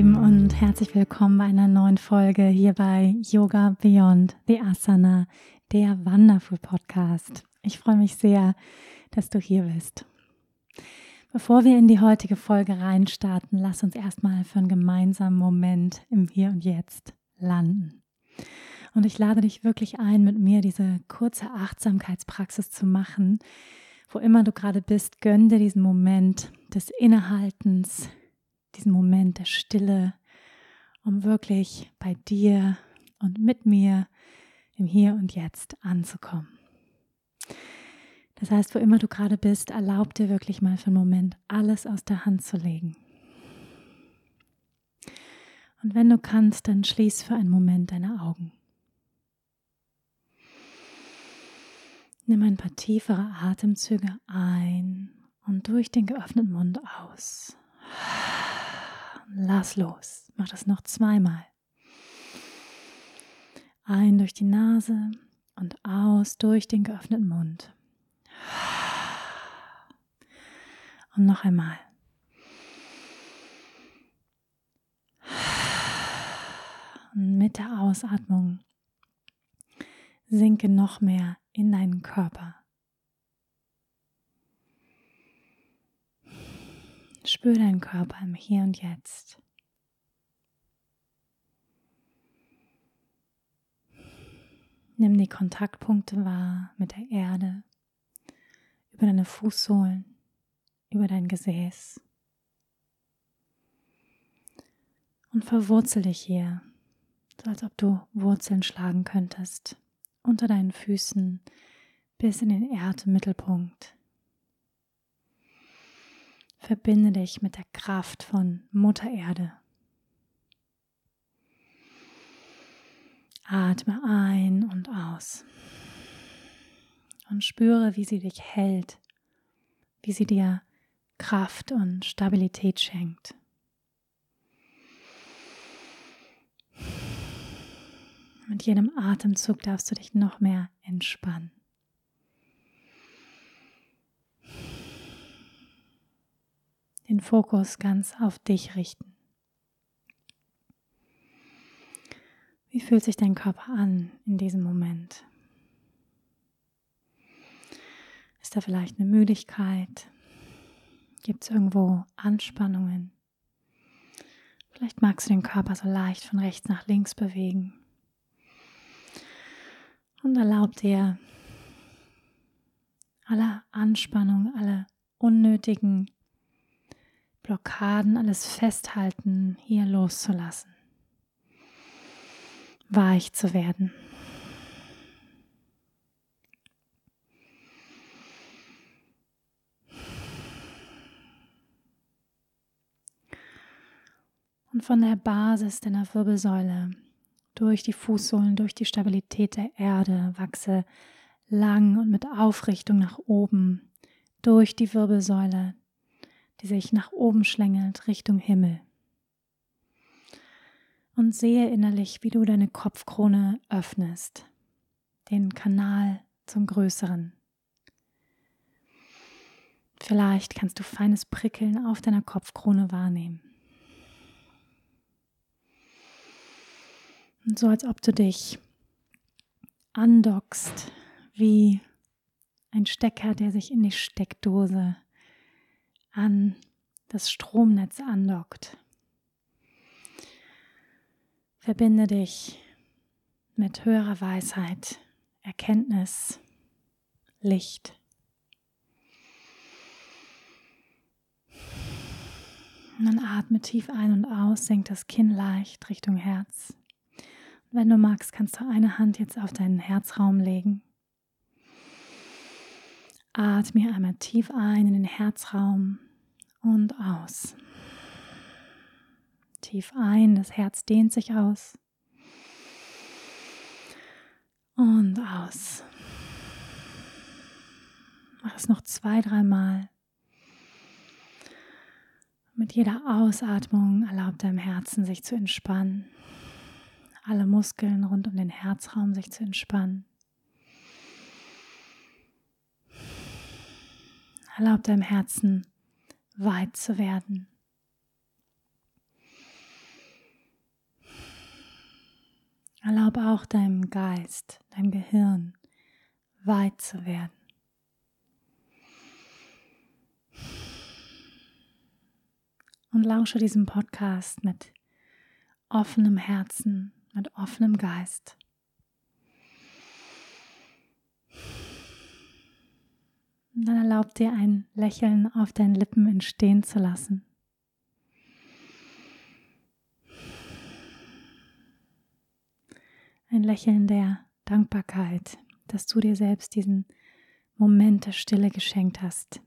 Lieben und herzlich willkommen bei einer neuen Folge hier bei Yoga Beyond the Asana, der Wonderful Podcast. Ich freue mich sehr, dass du hier bist. Bevor wir in die heutige Folge reinstarten, lass uns erstmal für einen gemeinsamen Moment im Hier und Jetzt landen. Und ich lade dich wirklich ein, mit mir diese kurze Achtsamkeitspraxis zu machen. Wo immer du gerade bist, gönn dir diesen Moment des Innehaltens, diesen Moment der Stille, um wirklich bei dir und mit mir im Hier und Jetzt anzukommen. Das heißt, wo immer du gerade bist, erlaub dir wirklich mal für einen Moment alles aus der Hand zu legen. Und wenn du kannst, dann schließ für einen Moment deine Augen. Nimm ein paar tiefere Atemzüge ein und durch den geöffneten Mund aus. Lass los. Mach das noch zweimal. Ein durch die Nase und aus durch den geöffneten Mund. Und noch einmal. Und mit der Ausatmung sinke noch mehr in deinen Körper. Spür deinen Körper im Hier und Jetzt. Nimm die Kontaktpunkte wahr mit der Erde, über deine Fußsohlen, über dein Gesäß. Und verwurzel dich hier, so als ob du Wurzeln schlagen könntest, unter deinen Füßen bis in den Erdmittelpunkt. Verbinde dich mit der Kraft von Mutter Erde. Atme ein und aus und spüre, wie sie dich hält, wie sie dir Kraft und Stabilität schenkt. Mit jedem Atemzug darfst du dich noch mehr entspannen. Den Fokus ganz auf dich richten. Wie fühlt sich dein Körper an in diesem Moment? Ist da vielleicht eine Müdigkeit? Gibt es irgendwo Anspannungen? Vielleicht magst du den Körper so leicht von rechts nach links bewegen. Und erlaub dir alle Anspannung, alle unnötigen Blockaden, alles Festhalten hier loszulassen. Weich zu werden. Und von der Basis deiner Wirbelsäule durch die Fußsohlen, durch die Stabilität der Erde wachse lang und mit Aufrichtung nach oben durch die Wirbelsäule die sich nach oben schlängelt Richtung Himmel. Und sehe innerlich, wie du deine Kopfkrone öffnest, den Kanal zum Größeren. Vielleicht kannst du feines Prickeln auf deiner Kopfkrone wahrnehmen. Und so als ob du dich andockst wie ein Stecker, der sich in die Steckdose an das Stromnetz andockt. Verbinde dich mit höherer Weisheit, Erkenntnis, Licht. Und dann atme tief ein und aus, senk das Kinn leicht Richtung Herz. Und wenn du magst, kannst du eine Hand jetzt auf deinen Herzraum legen. Atme einmal tief ein in den Herzraum und aus. Tief ein, das Herz dehnt sich aus. Und aus. Mach es noch zwei, dreimal. Mit jeder Ausatmung erlaubt deinem Herzen sich zu entspannen. Alle Muskeln rund um den Herzraum sich zu entspannen. Erlaubt deinem Herzen weit zu werden. Erlaub auch deinem Geist, deinem Gehirn weit zu werden. Und lausche diesem Podcast mit offenem Herzen, mit offenem Geist. Und dann erlaub dir ein Lächeln auf deinen Lippen entstehen zu lassen. Ein Lächeln der Dankbarkeit, dass du dir selbst diesen Moment der Stille geschenkt hast,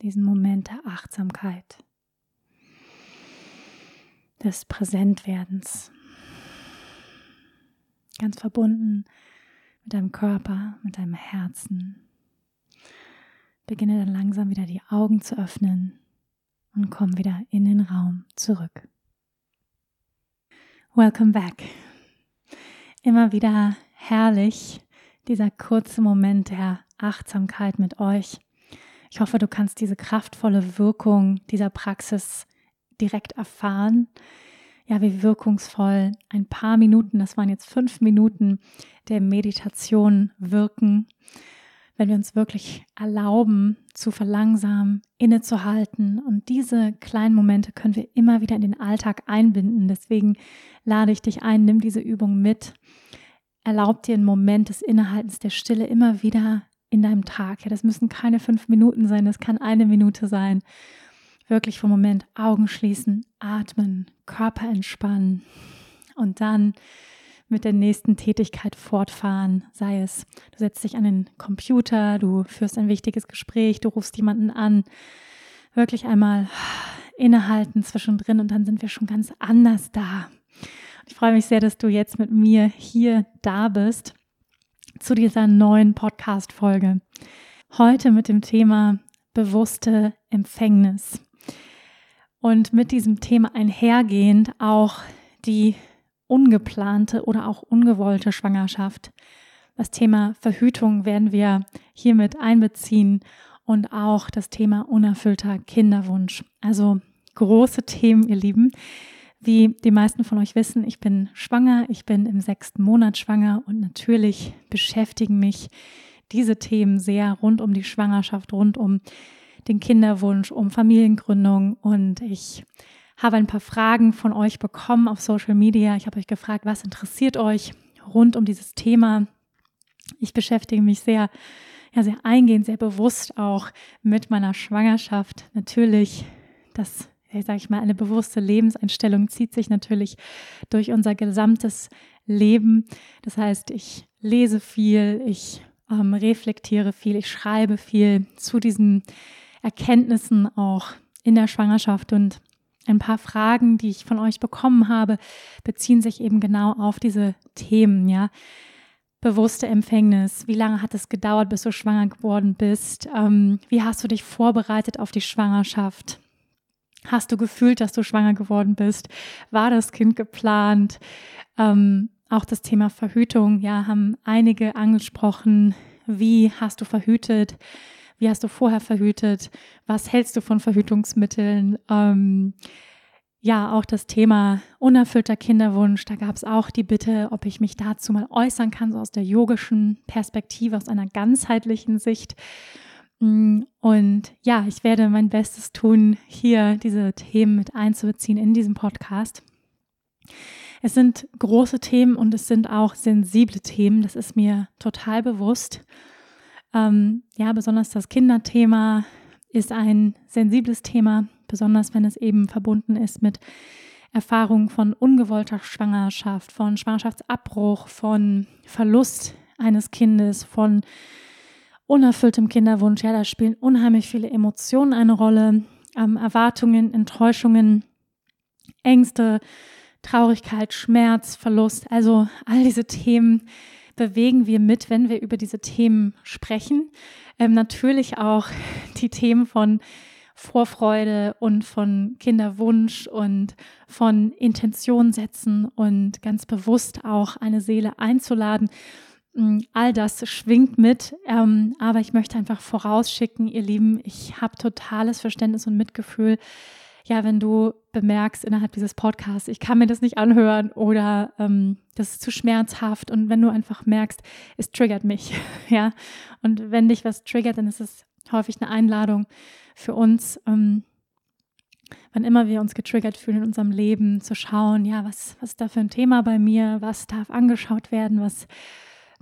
diesen Moment der Achtsamkeit, des Präsentwerdens, ganz verbunden mit deinem Körper, mit deinem Herzen. Beginne dann langsam wieder die Augen zu öffnen und komm wieder in den Raum zurück. Welcome back immer wieder herrlich, dieser kurze Moment der Achtsamkeit mit euch. Ich hoffe, du kannst diese kraftvolle Wirkung dieser Praxis direkt erfahren. Ja, wie wirkungsvoll ein paar Minuten, das waren jetzt fünf Minuten der Meditation wirken wenn wir uns wirklich erlauben, zu verlangsamen, innezuhalten. Und diese kleinen Momente können wir immer wieder in den Alltag einbinden. Deswegen lade ich dich ein, nimm diese Übung mit. Erlaub dir einen Moment des Innehaltens, der Stille immer wieder in deinem Tag. Ja, das müssen keine fünf Minuten sein, das kann eine Minute sein. Wirklich vom Moment Augen schließen, atmen, Körper entspannen und dann mit der nächsten Tätigkeit fortfahren. Sei es, du setzt dich an den Computer, du führst ein wichtiges Gespräch, du rufst jemanden an. Wirklich einmal innehalten zwischendrin und dann sind wir schon ganz anders da. Ich freue mich sehr, dass du jetzt mit mir hier da bist zu dieser neuen Podcast-Folge. Heute mit dem Thema bewusste Empfängnis. Und mit diesem Thema einhergehend auch die ungeplante oder auch ungewollte Schwangerschaft. Das Thema Verhütung werden wir hiermit einbeziehen und auch das Thema unerfüllter Kinderwunsch. Also große Themen, ihr Lieben. Wie die meisten von euch wissen, ich bin schwanger, ich bin im sechsten Monat schwanger und natürlich beschäftigen mich diese Themen sehr rund um die Schwangerschaft, rund um den Kinderwunsch, um Familiengründung und ich habe ein paar Fragen von euch bekommen auf Social Media. Ich habe euch gefragt, was interessiert euch rund um dieses Thema. Ich beschäftige mich sehr, ja, sehr eingehend, sehr bewusst auch mit meiner Schwangerschaft. Natürlich, das, sage ich mal, eine bewusste Lebenseinstellung zieht sich natürlich durch unser gesamtes Leben. Das heißt, ich lese viel, ich ähm, reflektiere viel, ich schreibe viel zu diesen Erkenntnissen auch in der Schwangerschaft und ein paar Fragen, die ich von euch bekommen habe, beziehen sich eben genau auf diese Themen, ja. Bewusste Empfängnis. Wie lange hat es gedauert, bis du schwanger geworden bist? Ähm, wie hast du dich vorbereitet auf die Schwangerschaft? Hast du gefühlt, dass du schwanger geworden bist? War das Kind geplant? Ähm, auch das Thema Verhütung, ja, haben einige angesprochen. Wie hast du verhütet? Wie hast du vorher verhütet? Was hältst du von Verhütungsmitteln? Ähm, ja, auch das Thema unerfüllter Kinderwunsch. Da gab es auch die Bitte, ob ich mich dazu mal äußern kann, so aus der yogischen Perspektive, aus einer ganzheitlichen Sicht. Mm, und ja, ich werde mein Bestes tun, hier diese Themen mit einzubeziehen in diesem Podcast. Es sind große Themen und es sind auch sensible Themen. Das ist mir total bewusst. Ähm, ja, besonders das Kinderthema ist ein sensibles Thema, besonders wenn es eben verbunden ist mit Erfahrungen von ungewollter Schwangerschaft, von Schwangerschaftsabbruch, von Verlust eines Kindes, von unerfülltem Kinderwunsch. Ja, da spielen unheimlich viele Emotionen eine Rolle, ähm, Erwartungen, Enttäuschungen, Ängste, Traurigkeit, Schmerz, Verlust. Also all diese Themen bewegen wir mit, wenn wir über diese Themen sprechen. Ähm, natürlich auch die Themen von Vorfreude und von Kinderwunsch und von Intention setzen und ganz bewusst auch eine Seele einzuladen. Mm, all das schwingt mit, ähm, aber ich möchte einfach vorausschicken, ihr Lieben, ich habe totales Verständnis und Mitgefühl. Ja, wenn du bemerkst innerhalb dieses Podcasts, ich kann mir das nicht anhören oder ähm, das ist zu schmerzhaft und wenn du einfach merkst, es triggert mich, ja, und wenn dich was triggert, dann ist es häufig eine Einladung für uns, ähm, wann immer wir uns getriggert fühlen in unserem Leben, zu schauen, ja, was, was ist da für ein Thema bei mir, was darf angeschaut werden, was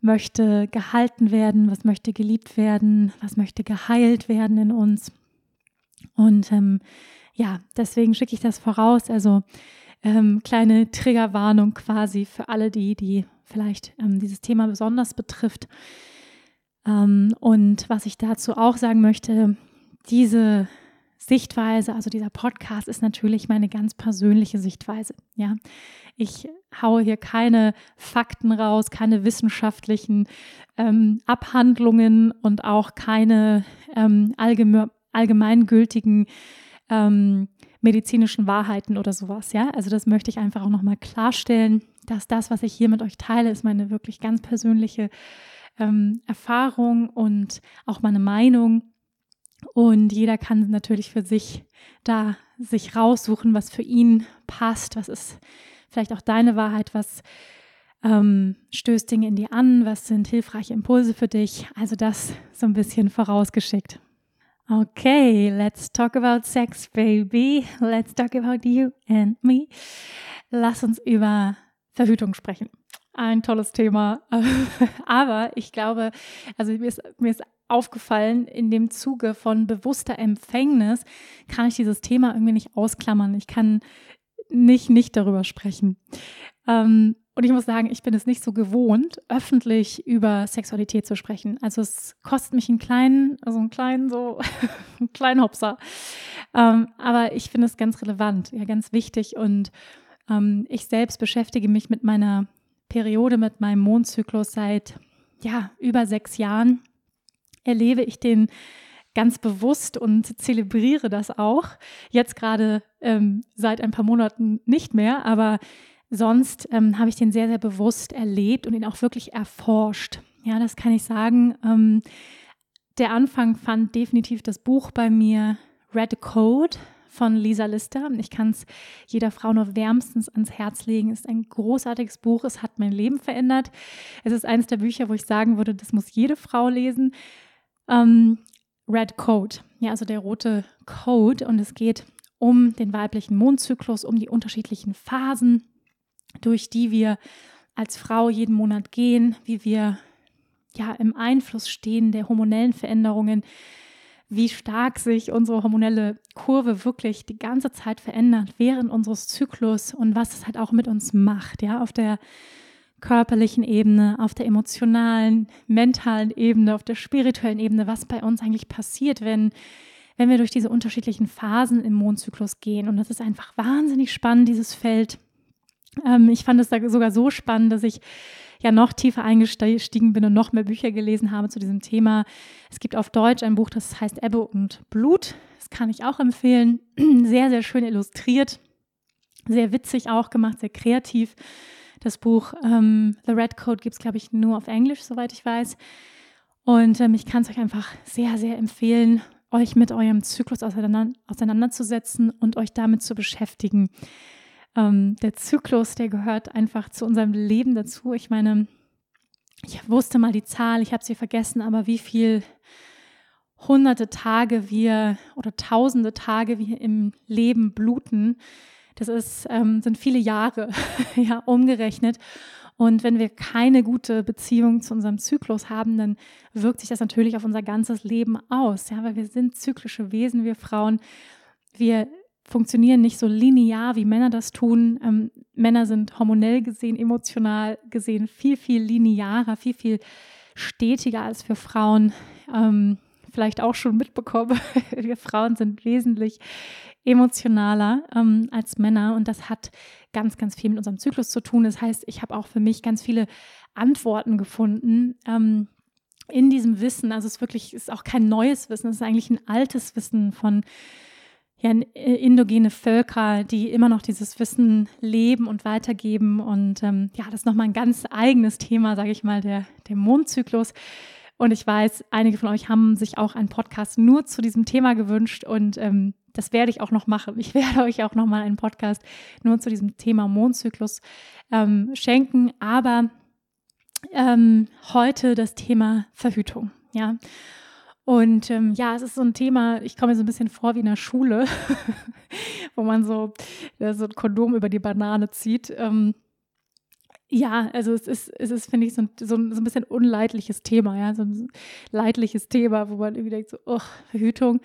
möchte gehalten werden, was möchte geliebt werden, was möchte geheilt werden in uns. Und ähm, ja, deswegen schicke ich das voraus. Also ähm, kleine Triggerwarnung quasi für alle, die, die vielleicht ähm, dieses Thema besonders betrifft. Ähm, und was ich dazu auch sagen möchte, diese Sichtweise, also dieser Podcast ist natürlich meine ganz persönliche Sichtweise. Ja, ich haue hier keine Fakten raus, keine wissenschaftlichen ähm, Abhandlungen und auch keine ähm, allgemein, allgemeingültigen ähm, medizinischen Wahrheiten oder sowas. Ja, also das möchte ich einfach auch nochmal klarstellen, dass das, was ich hier mit euch teile, ist meine wirklich ganz persönliche ähm, Erfahrung und auch meine Meinung und jeder kann natürlich für sich da sich raussuchen, was für ihn passt, was ist vielleicht auch deine Wahrheit, was ähm, stößt Dinge in dir an, was sind hilfreiche Impulse für dich. Also das so ein bisschen vorausgeschickt. Okay, let's talk about sex, baby. Let's talk about you and me. Lass uns über Verhütung sprechen. Ein tolles Thema. Aber ich glaube, also mir ist, mir ist aufgefallen, in dem Zuge von bewusster Empfängnis kann ich dieses Thema irgendwie nicht ausklammern. Ich kann nicht nicht darüber sprechen. Ähm, und ich muss sagen, ich bin es nicht so gewohnt, öffentlich über Sexualität zu sprechen. Also es kostet mich einen kleinen, also einen kleinen, so einen kleinen Hopser. Ähm, aber ich finde es ganz relevant, ja, ganz wichtig. Und ähm, ich selbst beschäftige mich mit meiner Periode, mit meinem Mondzyklus seit ja, über sechs Jahren erlebe ich den ganz bewusst und zelebriere das auch. Jetzt gerade ähm, seit ein paar Monaten nicht mehr, aber sonst ähm, habe ich den sehr, sehr bewusst erlebt und ihn auch wirklich erforscht. Ja, das kann ich sagen. Ähm, der Anfang fand definitiv das Buch bei mir Red Code von Lisa Lister. Ich kann es jeder Frau nur wärmstens ans Herz legen. Es ist ein großartiges Buch. Es hat mein Leben verändert. Es ist eines der Bücher, wo ich sagen würde, das muss jede Frau lesen. Ähm, Red Code, ja, also der rote Code. Und es geht um den weiblichen Mondzyklus, um die unterschiedlichen Phasen, durch die wir als Frau jeden Monat gehen, wie wir ja im Einfluss stehen der hormonellen Veränderungen, wie stark sich unsere hormonelle Kurve wirklich die ganze Zeit verändert während unseres Zyklus und was es halt auch mit uns macht, ja, auf der körperlichen Ebene, auf der emotionalen, mentalen Ebene, auf der spirituellen Ebene, was bei uns eigentlich passiert, wenn, wenn wir durch diese unterschiedlichen Phasen im Mondzyklus gehen. Und das ist einfach wahnsinnig spannend, dieses Feld. Ähm, ich fand es sogar so spannend, dass ich ja noch tiefer eingestiegen bin und noch mehr Bücher gelesen habe zu diesem Thema. Es gibt auf Deutsch ein Buch, das heißt Ebbe und Blut. Das kann ich auch empfehlen. Sehr, sehr schön illustriert, sehr witzig auch gemacht, sehr kreativ. Das Buch ähm, The Red Code gibt es, glaube ich, nur auf Englisch, soweit ich weiß. Und ähm, ich kann es euch einfach sehr, sehr empfehlen, euch mit eurem Zyklus auseinander, auseinanderzusetzen und euch damit zu beschäftigen. Ähm, der Zyklus, der gehört einfach zu unserem Leben dazu. Ich meine, ich wusste mal die Zahl, ich habe sie vergessen, aber wie viel hunderte Tage wir oder tausende Tage wir im Leben bluten, das ist, ähm, sind viele Jahre ja, umgerechnet. Und wenn wir keine gute Beziehung zu unserem Zyklus haben, dann wirkt sich das natürlich auf unser ganzes Leben aus. Ja, weil wir sind zyklische Wesen, wir Frauen. Wir funktionieren nicht so linear, wie Männer das tun. Ähm, Männer sind hormonell gesehen, emotional gesehen viel, viel linearer, viel, viel stetiger als für Frauen. ähm, vielleicht auch schon mitbekommen, wir Frauen sind wesentlich emotionaler ähm, als Männer und das hat ganz, ganz viel mit unserem Zyklus zu tun. Das heißt, ich habe auch für mich ganz viele Antworten gefunden. Ähm, in diesem Wissen, also es ist wirklich, ist auch kein neues Wissen, es ist eigentlich ein altes Wissen von ja, äh, indogene Völker, die immer noch dieses Wissen leben und weitergeben. Und ähm, ja, das ist nochmal ein ganz eigenes Thema, sage ich mal, der, der Mondzyklus. Und ich weiß, einige von euch haben sich auch einen Podcast nur zu diesem Thema gewünscht und ähm, das werde ich auch noch machen. Ich werde euch auch noch mal einen Podcast nur zu diesem Thema Mondzyklus ähm, schenken. Aber ähm, heute das Thema Verhütung. Ja. Und ähm, ja, es ist so ein Thema, ich komme mir so ein bisschen vor wie in der Schule, wo man so, ja, so ein Kondom über die Banane zieht. Ähm, ja, also es ist, es ist, finde ich, so ein, so, ein, so ein bisschen unleidliches Thema, ja, so ein leidliches Thema, wo man irgendwie denkt, so, oh, Verhütung.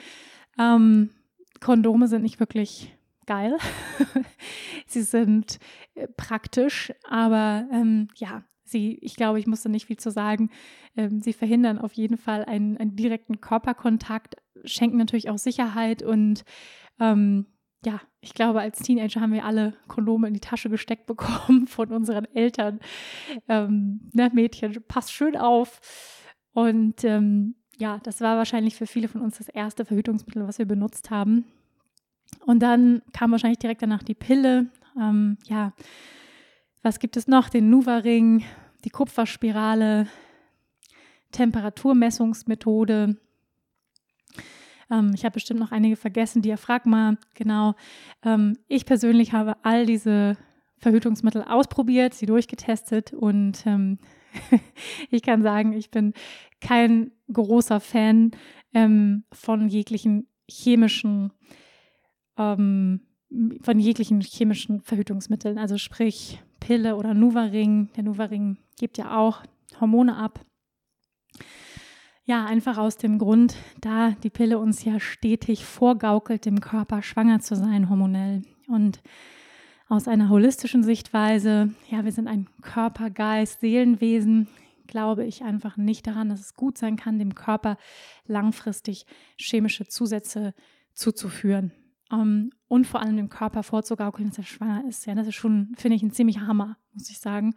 Ähm, Kondome sind nicht wirklich geil. sie sind äh, praktisch, aber ähm, ja, sie, ich glaube, ich musste nicht viel zu sagen. Ähm, sie verhindern auf jeden Fall einen, einen direkten Körperkontakt, schenken natürlich auch Sicherheit und ähm, ja, ich glaube, als Teenager haben wir alle Kondome in die Tasche gesteckt bekommen von unseren Eltern. Ähm, ne, Mädchen, passt schön auf. Und ähm, ja, das war wahrscheinlich für viele von uns das erste Verhütungsmittel, was wir benutzt haben. Und dann kam wahrscheinlich direkt danach die Pille. Ähm, ja, was gibt es noch? Den Nuva-Ring, die Kupferspirale, Temperaturmessungsmethode, ähm, ich habe bestimmt noch einige vergessen, Diaphragma, genau. Ähm, ich persönlich habe all diese Verhütungsmittel ausprobiert, sie durchgetestet und ähm, ich kann sagen, ich bin kein großer Fan ähm, von jeglichen chemischen, ähm, von jeglichen chemischen Verhütungsmitteln, also sprich Pille oder Nuvaring. Der Nuvaring gibt ja auch Hormone ab. Ja, einfach aus dem Grund, da die Pille uns ja stetig vorgaukelt, dem Körper schwanger zu sein, hormonell. Und aus einer holistischen Sichtweise, ja, wir sind ein Körper, Geist, Seelenwesen, glaube ich einfach nicht daran, dass es gut sein kann, dem Körper langfristig chemische Zusätze zuzuführen. Um, ähm, und vor allem dem Körper vorzugaukeln, dass er schwanger ist. Ja, das ist schon, finde ich, ein ziemlicher Hammer, muss ich sagen.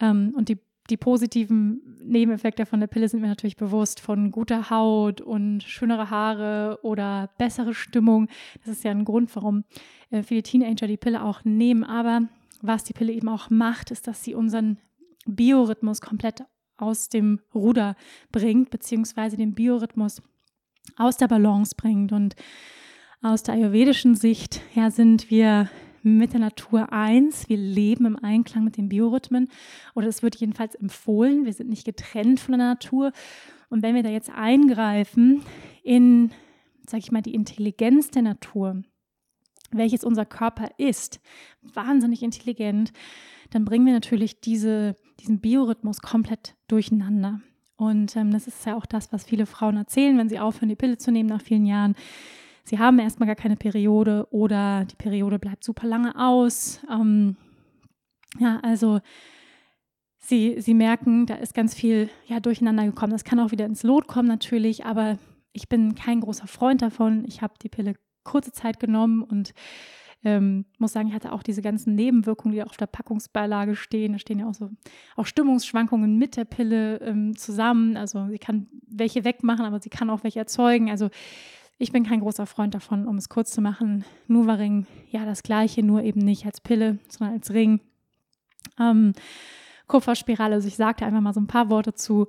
Ähm, und die die positiven Nebeneffekte von der Pille sind mir natürlich bewusst, von guter Haut und schönere Haare oder bessere Stimmung. Das ist ja ein Grund, warum äh, viele Teenager die Pille auch nehmen. Aber was die Pille eben auch macht, ist, dass sie unseren Biorhythmus komplett aus dem Ruder bringt, beziehungsweise den Biorhythmus aus der Balance bringt. Und aus der ayurvedischen Sicht ja, sind wir mit der Natur eins. Wir leben im Einklang mit den Biorhythmen oder es wird jedenfalls empfohlen. Wir sind nicht getrennt von der Natur. Und wenn wir da jetzt eingreifen in, sag ich mal, die Intelligenz der Natur, welches unser Körper ist, wahnsinnig intelligent, dann bringen wir natürlich diese, diesen Biorhythmus komplett durcheinander. Und ähm, das ist ja auch das, was viele Frauen erzählen, wenn sie aufhören, die Pille zu nehmen nach vielen Jahren sie haben erstmal gar keine Periode oder die Periode bleibt super lange aus. Ähm, ja, also sie, sie merken, da ist ganz viel ja, durcheinander gekommen. Das kann auch wieder ins Lot kommen natürlich, aber ich bin kein großer Freund davon. Ich habe die Pille kurze Zeit genommen und ähm, muss sagen, ich hatte auch diese ganzen Nebenwirkungen, die auf der Packungsbeilage stehen. Da stehen ja auch so auch Stimmungsschwankungen mit der Pille ähm, zusammen. Also sie kann welche wegmachen, aber sie kann auch welche erzeugen. Also ich bin kein großer Freund davon, um es kurz zu machen. Nuvaring, ja, das gleiche, nur eben nicht als Pille, sondern als Ring. Ähm, Kupferspirale, also ich sagte einfach mal so ein paar Worte zu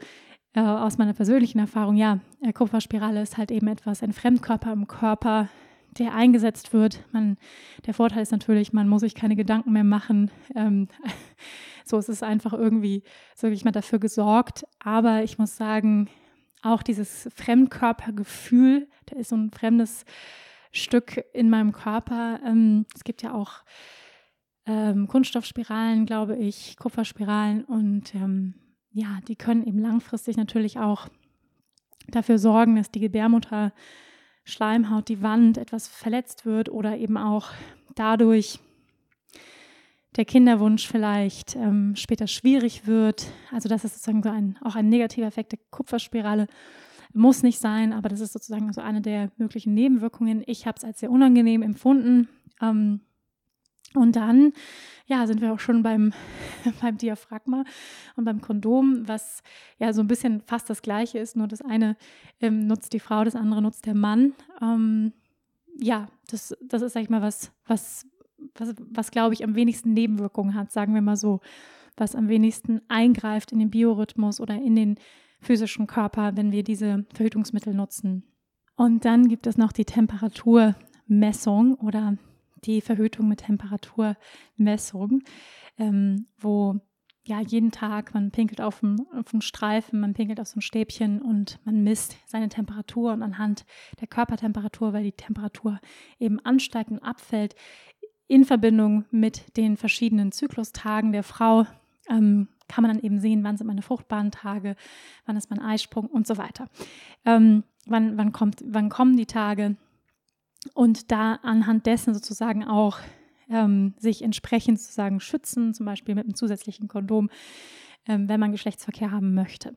äh, aus meiner persönlichen Erfahrung. Ja, äh, Kupferspirale ist halt eben etwas, ein Fremdkörper im Körper, der eingesetzt wird. Man, der Vorteil ist natürlich, man muss sich keine Gedanken mehr machen. Ähm, so ist es einfach irgendwie, so ich mal dafür gesorgt. Aber ich muss sagen, auch dieses Fremdkörpergefühl, da ist so ein fremdes Stück in meinem Körper. Ähm, es gibt ja auch ähm, Kunststoffspiralen, glaube ich, Kupferspiralen und ähm, ja, die können eben langfristig natürlich auch dafür sorgen, dass die Gebärmutter Schleimhaut, die Wand etwas verletzt wird oder eben auch dadurch der Kinderwunsch vielleicht ähm, später schwierig wird. Also das ist sozusagen so ein, auch ein negativer Effekt der Kupferspirale, muss nicht sein, aber das ist sozusagen so eine der möglichen Nebenwirkungen. Ich habe es als sehr unangenehm empfunden. Ähm, und dann, ja, sind wir auch schon beim, beim Diaphragma und beim Kondom, was ja so ein bisschen fast das Gleiche ist, nur das eine ähm, nutzt die Frau, das andere nutzt der Mann. Ähm, ja, das, das ist, sag ich mal, was, was, was, was glaube ich, am wenigsten Nebenwirkungen hat, sagen wir mal so, was am wenigsten eingreift in den Biorhythmus oder in den physischen Körper, wenn wir diese Verhütungsmittel nutzen. Und dann gibt es noch die Temperaturmessung oder die Verhütung mit Temperaturmessung, ähm, wo ja jeden Tag man pinkelt auf dem, auf dem Streifen, man pinkelt auf so ein Stäbchen und man misst seine Temperatur und anhand der Körpertemperatur, weil die Temperatur eben ansteigt und abfällt, in Verbindung mit den verschiedenen Zyklustagen der Frau ähm, kann man dann eben sehen, wann sind meine fruchtbaren Tage, wann ist mein Eisprung und so weiter. Ähm, wann, wann, kommt, wann kommen die Tage? und da anhand dessen sozusagen auch ähm, sich entsprechend sozusagen schützen, zum Beispiel mit einem zusätzlichen Kondom, ähm, wenn man Geschlechtsverkehr haben möchte.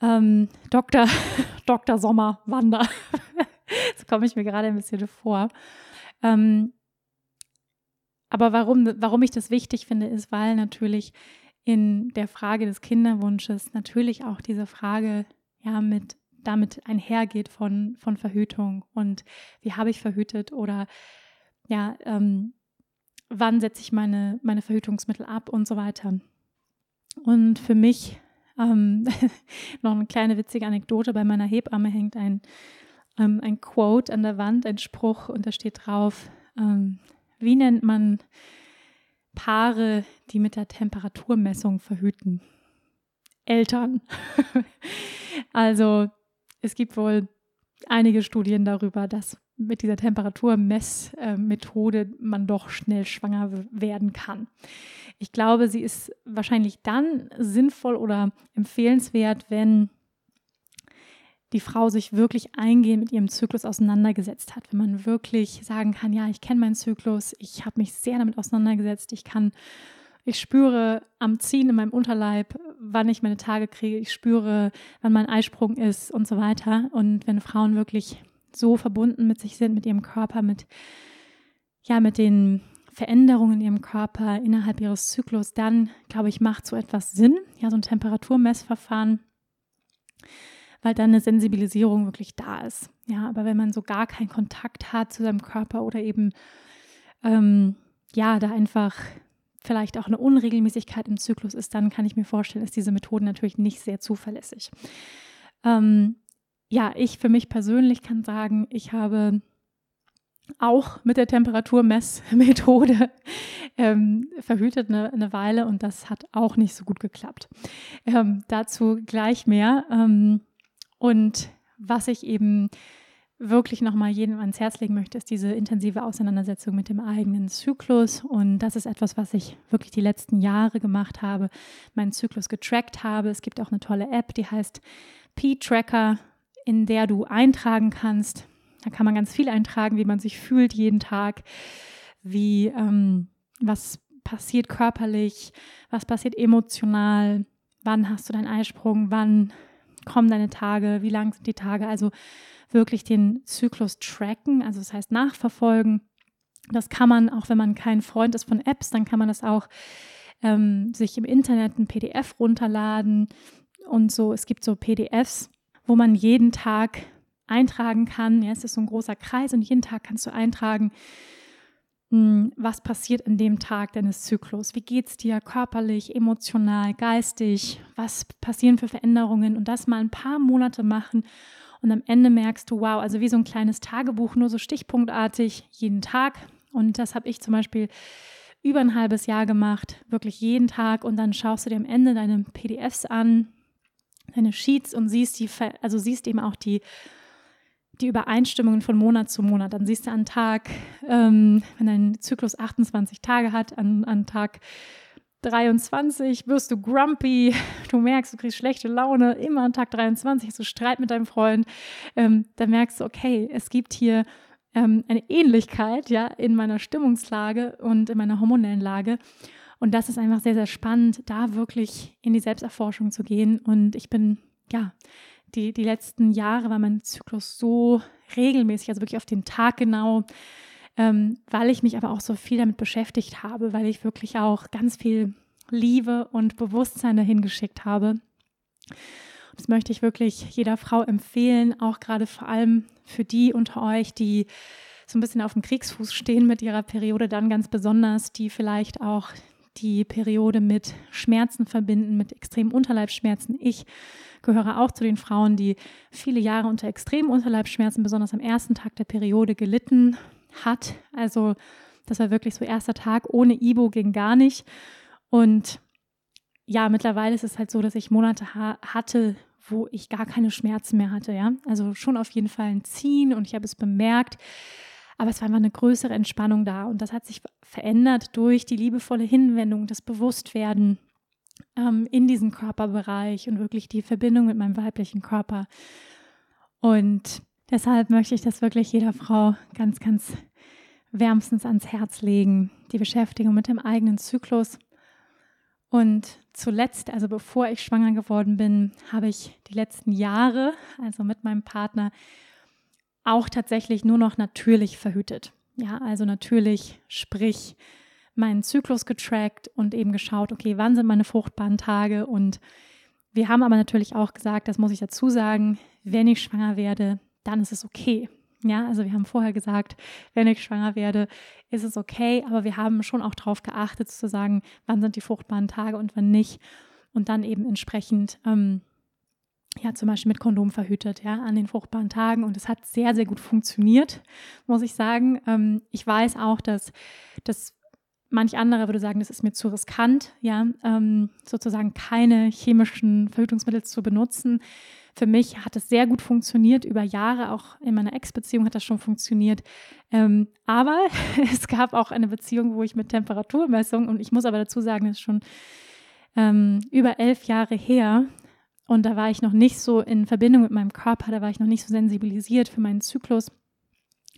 Ähm, Dr. Dr. Sommer Wander, so komme ich mir gerade ein bisschen vor. Ähm, aber warum, warum ich das wichtig finde, ist, weil natürlich in der Frage des Kinderwunsches natürlich auch diese Frage ja mit damit einhergeht von, von Verhütung und wie habe ich verhütet oder ja, ähm, wann setze ich meine, meine Verhütungsmittel ab und so weiter. Und für mich ähm, noch eine kleine witzige Anekdote, bei meiner Hebamme hängt ein, ähm, ein Quote an der Wand, ein Spruch und da steht drauf, ähm, wie nennt man Paare, die mit der Temperaturmessung verhüten? Eltern. also es gibt wohl einige Studien darüber, dass mit dieser Temperaturmessmethode man doch schnell schwanger werden kann. Ich glaube, sie ist wahrscheinlich dann sinnvoll oder empfehlenswert, wenn die Frau sich wirklich eingehend mit ihrem Zyklus auseinandergesetzt hat. Wenn man wirklich sagen kann, ja, ich kenne meinen Zyklus, ich habe mich sehr damit auseinandergesetzt, ich kann ich spüre am Ziehen in meinem Unterleib, wann ich meine Tage kriege. Ich spüre, wann mein Eisprung ist und so weiter. Und wenn Frauen wirklich so verbunden mit sich sind, mit ihrem Körper, mit, ja, mit den Veränderungen in ihrem Körper innerhalb ihres Zyklus, dann, glaube ich, macht so etwas Sinn. Ja, so ein Temperaturmessverfahren, weil dann eine Sensibilisierung wirklich da ist. Ja, aber wenn man so gar keinen Kontakt hat zu seinem Körper oder eben, ähm, ja, da einfach vielleicht auch eine Unregelmäßigkeit im Zyklus ist, dann kann ich mir vorstellen, ist diese Methode natürlich nicht sehr zuverlässig. Ähm, ja, ich für mich persönlich kann sagen, ich habe auch mit der Temperaturmessmethode ähm, verhütet eine, eine, Weile und das hat auch nicht so gut geklappt. Ähm, dazu gleich mehr. Ähm, und was ich eben wirklich nochmal jedem ans Herz legen möchte, ist diese intensive Auseinandersetzung mit dem eigenen Zyklus. Und das ist etwas, was ich wirklich die letzten Jahre gemacht habe, meinen Zyklus getrackt habe. Es gibt auch eine tolle App, die heißt P-Tracker, in der du eintragen kannst. Da kann man ganz viel eintragen, wie man sich fühlt jeden Tag, wie ähm, was passiert körperlich, was passiert emotional, wann hast du deinen Eisprung, wann kommen deine Tage, wie lang sind die Tage. Also wirklich den Zyklus tracken, also das heißt nachverfolgen. Das kann man, auch wenn man kein Freund ist von Apps, dann kann man das auch ähm, sich im Internet ein PDF runterladen und so. Es gibt so PDFs, wo man jeden Tag eintragen kann. Ja, es ist so ein großer Kreis und jeden Tag kannst du eintragen, was passiert in dem Tag deines Zyklus? Wie geht es dir körperlich, emotional, geistig? Was passieren für Veränderungen? Und das mal ein paar Monate machen und am Ende merkst du, wow, also wie so ein kleines Tagebuch, nur so stichpunktartig jeden Tag. Und das habe ich zum Beispiel über ein halbes Jahr gemacht, wirklich jeden Tag. Und dann schaust du dir am Ende deine PDFs an, deine Sheets und siehst die, also siehst eben auch die die Übereinstimmungen von Monat zu Monat. Dann siehst du an Tag, ähm, wenn dein Zyklus 28 Tage hat, an, an Tag 23 wirst du grumpy, du merkst, du kriegst schlechte Laune, immer an Tag 23 hast du Streit mit deinem Freund, ähm, dann merkst du, okay, es gibt hier ähm, eine Ähnlichkeit ja, in meiner Stimmungslage und in meiner hormonellen Lage. Und das ist einfach sehr, sehr spannend, da wirklich in die Selbsterforschung zu gehen. Und ich bin ja die, die letzten Jahre war mein Zyklus so regelmäßig, also wirklich auf den Tag genau, ähm, weil ich mich aber auch so viel damit beschäftigt habe, weil ich wirklich auch ganz viel Liebe und Bewusstsein dahin geschickt habe. Das möchte ich wirklich jeder Frau empfehlen, auch gerade vor allem für die unter euch, die so ein bisschen auf dem Kriegsfuß stehen mit ihrer Periode, dann ganz besonders, die vielleicht auch die Periode mit Schmerzen verbinden, mit extremen Unterleibsschmerzen. Ich gehöre auch zu den Frauen, die viele Jahre unter extremen Unterleibsschmerzen, besonders am ersten Tag der Periode, gelitten hat. Also das war wirklich so erster Tag. Ohne Ibo ging gar nicht. Und ja, mittlerweile ist es halt so, dass ich Monate ha hatte, wo ich gar keine Schmerzen mehr hatte. Ja, also schon auf jeden Fall ein Ziehen und ich habe es bemerkt. Aber es war einfach eine größere Entspannung da und das hat sich verändert durch die liebevolle Hinwendung, das Bewusstwerden ähm, in diesen Körperbereich und wirklich die Verbindung mit meinem weiblichen Körper. Und deshalb möchte ich das wirklich jeder Frau ganz, ganz wärmstens ans Herz legen, die Beschäftigung mit dem eigenen Zyklus. Und zuletzt, also bevor ich schwanger geworden bin, habe ich die letzten Jahre, also mit meinem Partner, auch tatsächlich nur noch natürlich verhütet. Ja, also natürlich, sprich, meinen Zyklus getrackt und eben geschaut, okay, wann sind meine fruchtbaren Tage? Und wir haben aber natürlich auch gesagt, das muss ich dazu sagen, wenn ich schwanger werde, dann ist es okay. Ja, also wir haben vorher gesagt, wenn ich schwanger werde, ist es okay, aber wir haben schon auch darauf geachtet, zu sagen, wann sind die fruchtbaren Tage und wann nicht. Und dann eben entsprechend, ähm, ja, zum Beispiel mit Kondom verhütet, ja, an den fruchtbaren Tagen. Und es hat sehr, sehr gut funktioniert, muss ich sagen. Ähm, ich weiß auch, dass das Manch anderer würde sagen, das ist mir zu riskant, ja, ähm, sozusagen keine chemischen Verhütungsmittel zu benutzen. Für mich hat es sehr gut funktioniert, über Jahre, auch in meiner Ex-Beziehung hat das schon funktioniert. Ähm, aber es gab auch eine Beziehung, wo ich mit Temperaturmessung, und ich muss aber dazu sagen, das ist schon ähm, über elf Jahre her, und da war ich noch nicht so in Verbindung mit meinem Körper, da war ich noch nicht so sensibilisiert für meinen Zyklus.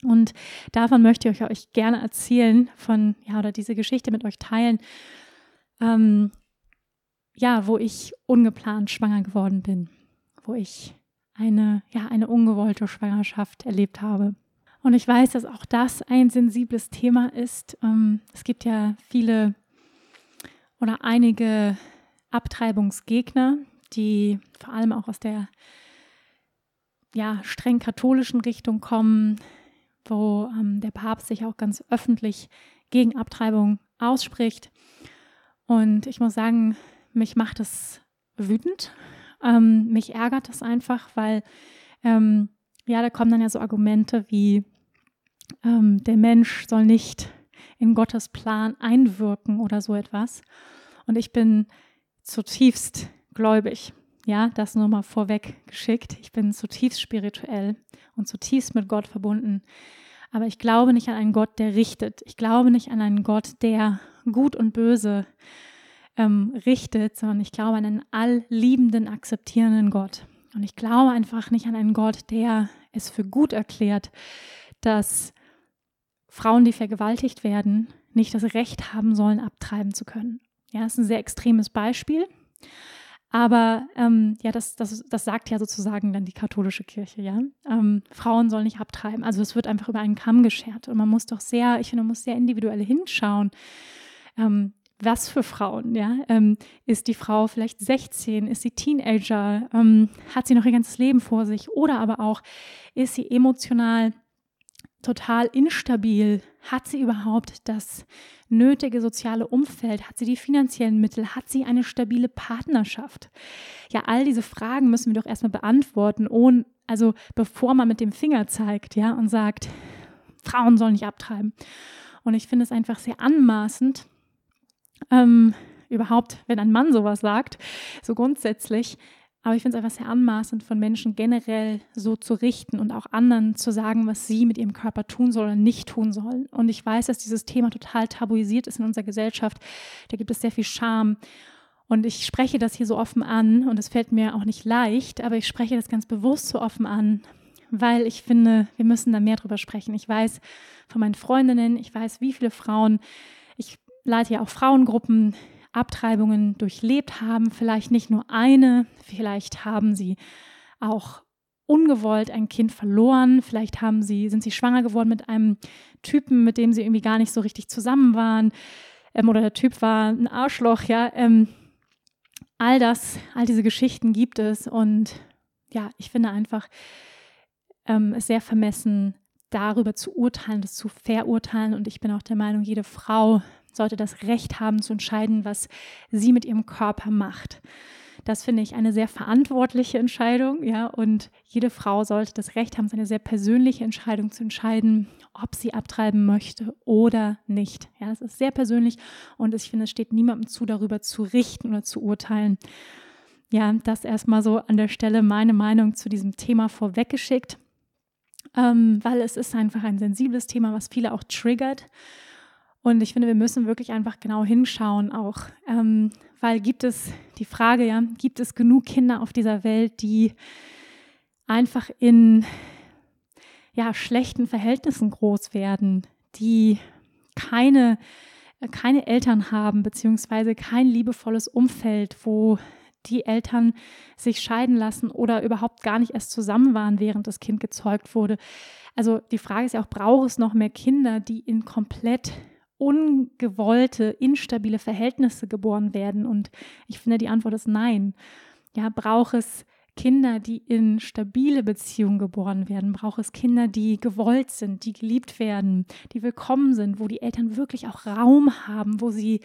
Und davon möchte ich euch gerne erzählen, von, ja, oder diese Geschichte mit euch teilen, ähm, ja, wo ich ungeplant schwanger geworden bin, wo ich eine, ja, eine ungewollte Schwangerschaft erlebt habe. Und ich weiß, dass auch das ein sensibles Thema ist. Ähm, es gibt ja viele oder einige Abtreibungsgegner, die vor allem auch aus der ja, streng katholischen Richtung kommen, wo ähm, der Papst sich auch ganz öffentlich gegen Abtreibung ausspricht. Und ich muss sagen, mich macht es wütend. Ähm, mich ärgert das einfach, weil ähm, ja, da kommen dann ja so Argumente wie ähm, der Mensch soll nicht in Gottes Plan einwirken oder so etwas. Und ich bin zutiefst gläubig. Ja, das nur mal vorweg geschickt. Ich bin zutiefst spirituell und zutiefst mit Gott verbunden. Aber ich glaube nicht an einen Gott, der richtet. Ich glaube nicht an einen Gott, der gut und böse ähm, richtet, sondern ich glaube an einen allliebenden, akzeptierenden Gott. Und ich glaube einfach nicht an einen Gott, der es für gut erklärt, dass Frauen, die vergewaltigt werden, nicht das Recht haben sollen, abtreiben zu können. Ja, das ist ein sehr extremes Beispiel. Aber ähm, ja, das, das, das sagt ja sozusagen dann die katholische Kirche, ja. Ähm, Frauen sollen nicht abtreiben. Also es wird einfach über einen Kamm geschert. Und man muss doch sehr, ich finde, man muss sehr individuell hinschauen. Ähm, was für Frauen, ja? Ähm, ist die Frau vielleicht 16? Ist sie Teenager? Ähm, hat sie noch ihr ganzes Leben vor sich? Oder aber auch, ist sie emotional total instabil? Hat sie überhaupt das nötige soziale Umfeld? Hat sie die finanziellen Mittel? Hat sie eine stabile Partnerschaft? Ja, all diese Fragen müssen wir doch erstmal beantworten, ohne, also bevor man mit dem Finger zeigt, ja, und sagt, Frauen sollen nicht abtreiben. Und ich finde es einfach sehr anmaßend, ähm, überhaupt, wenn ein Mann sowas sagt, so grundsätzlich, aber ich finde es einfach sehr anmaßend, von Menschen generell so zu richten und auch anderen zu sagen, was sie mit ihrem Körper tun sollen oder nicht tun sollen. Und ich weiß, dass dieses Thema total tabuisiert ist in unserer Gesellschaft. Da gibt es sehr viel Scham. Und ich spreche das hier so offen an und es fällt mir auch nicht leicht, aber ich spreche das ganz bewusst so offen an, weil ich finde, wir müssen da mehr drüber sprechen. Ich weiß von meinen Freundinnen, ich weiß, wie viele Frauen, ich leite ja auch Frauengruppen, Abtreibungen durchlebt haben, vielleicht nicht nur eine, vielleicht haben sie auch ungewollt ein Kind verloren. Vielleicht haben sie, sind sie schwanger geworden mit einem Typen, mit dem sie irgendwie gar nicht so richtig zusammen waren. Ähm, oder der Typ war ein Arschloch, ja. Ähm, all das, all diese Geschichten gibt es. Und ja, ich finde einfach ähm, es sehr vermessen, darüber zu urteilen, das zu verurteilen. Und ich bin auch der Meinung, jede Frau sollte das Recht haben zu entscheiden, was sie mit ihrem Körper macht. Das finde ich eine sehr verantwortliche Entscheidung, ja, und jede Frau sollte das Recht haben, seine sehr persönliche Entscheidung zu entscheiden, ob sie abtreiben möchte oder nicht. Ja, das ist sehr persönlich und ich finde, es steht niemandem zu, darüber zu richten oder zu urteilen. Ja, das erstmal so an der Stelle meine Meinung zu diesem Thema vorweggeschickt, ähm, weil es ist einfach ein sensibles Thema, was viele auch triggert. Und ich finde, wir müssen wirklich einfach genau hinschauen auch, ähm, weil gibt es die Frage, ja, gibt es genug Kinder auf dieser Welt, die einfach in ja, schlechten Verhältnissen groß werden, die keine, keine Eltern haben, beziehungsweise kein liebevolles Umfeld, wo die Eltern sich scheiden lassen oder überhaupt gar nicht erst zusammen waren, während das Kind gezeugt wurde. Also die Frage ist ja auch, braucht es noch mehr Kinder, die in komplett ungewollte, instabile Verhältnisse geboren werden? Und ich finde, die Antwort ist nein. Ja, braucht es Kinder, die in stabile Beziehungen geboren werden? Braucht es Kinder, die gewollt sind, die geliebt werden, die willkommen sind, wo die Eltern wirklich auch Raum haben, wo sie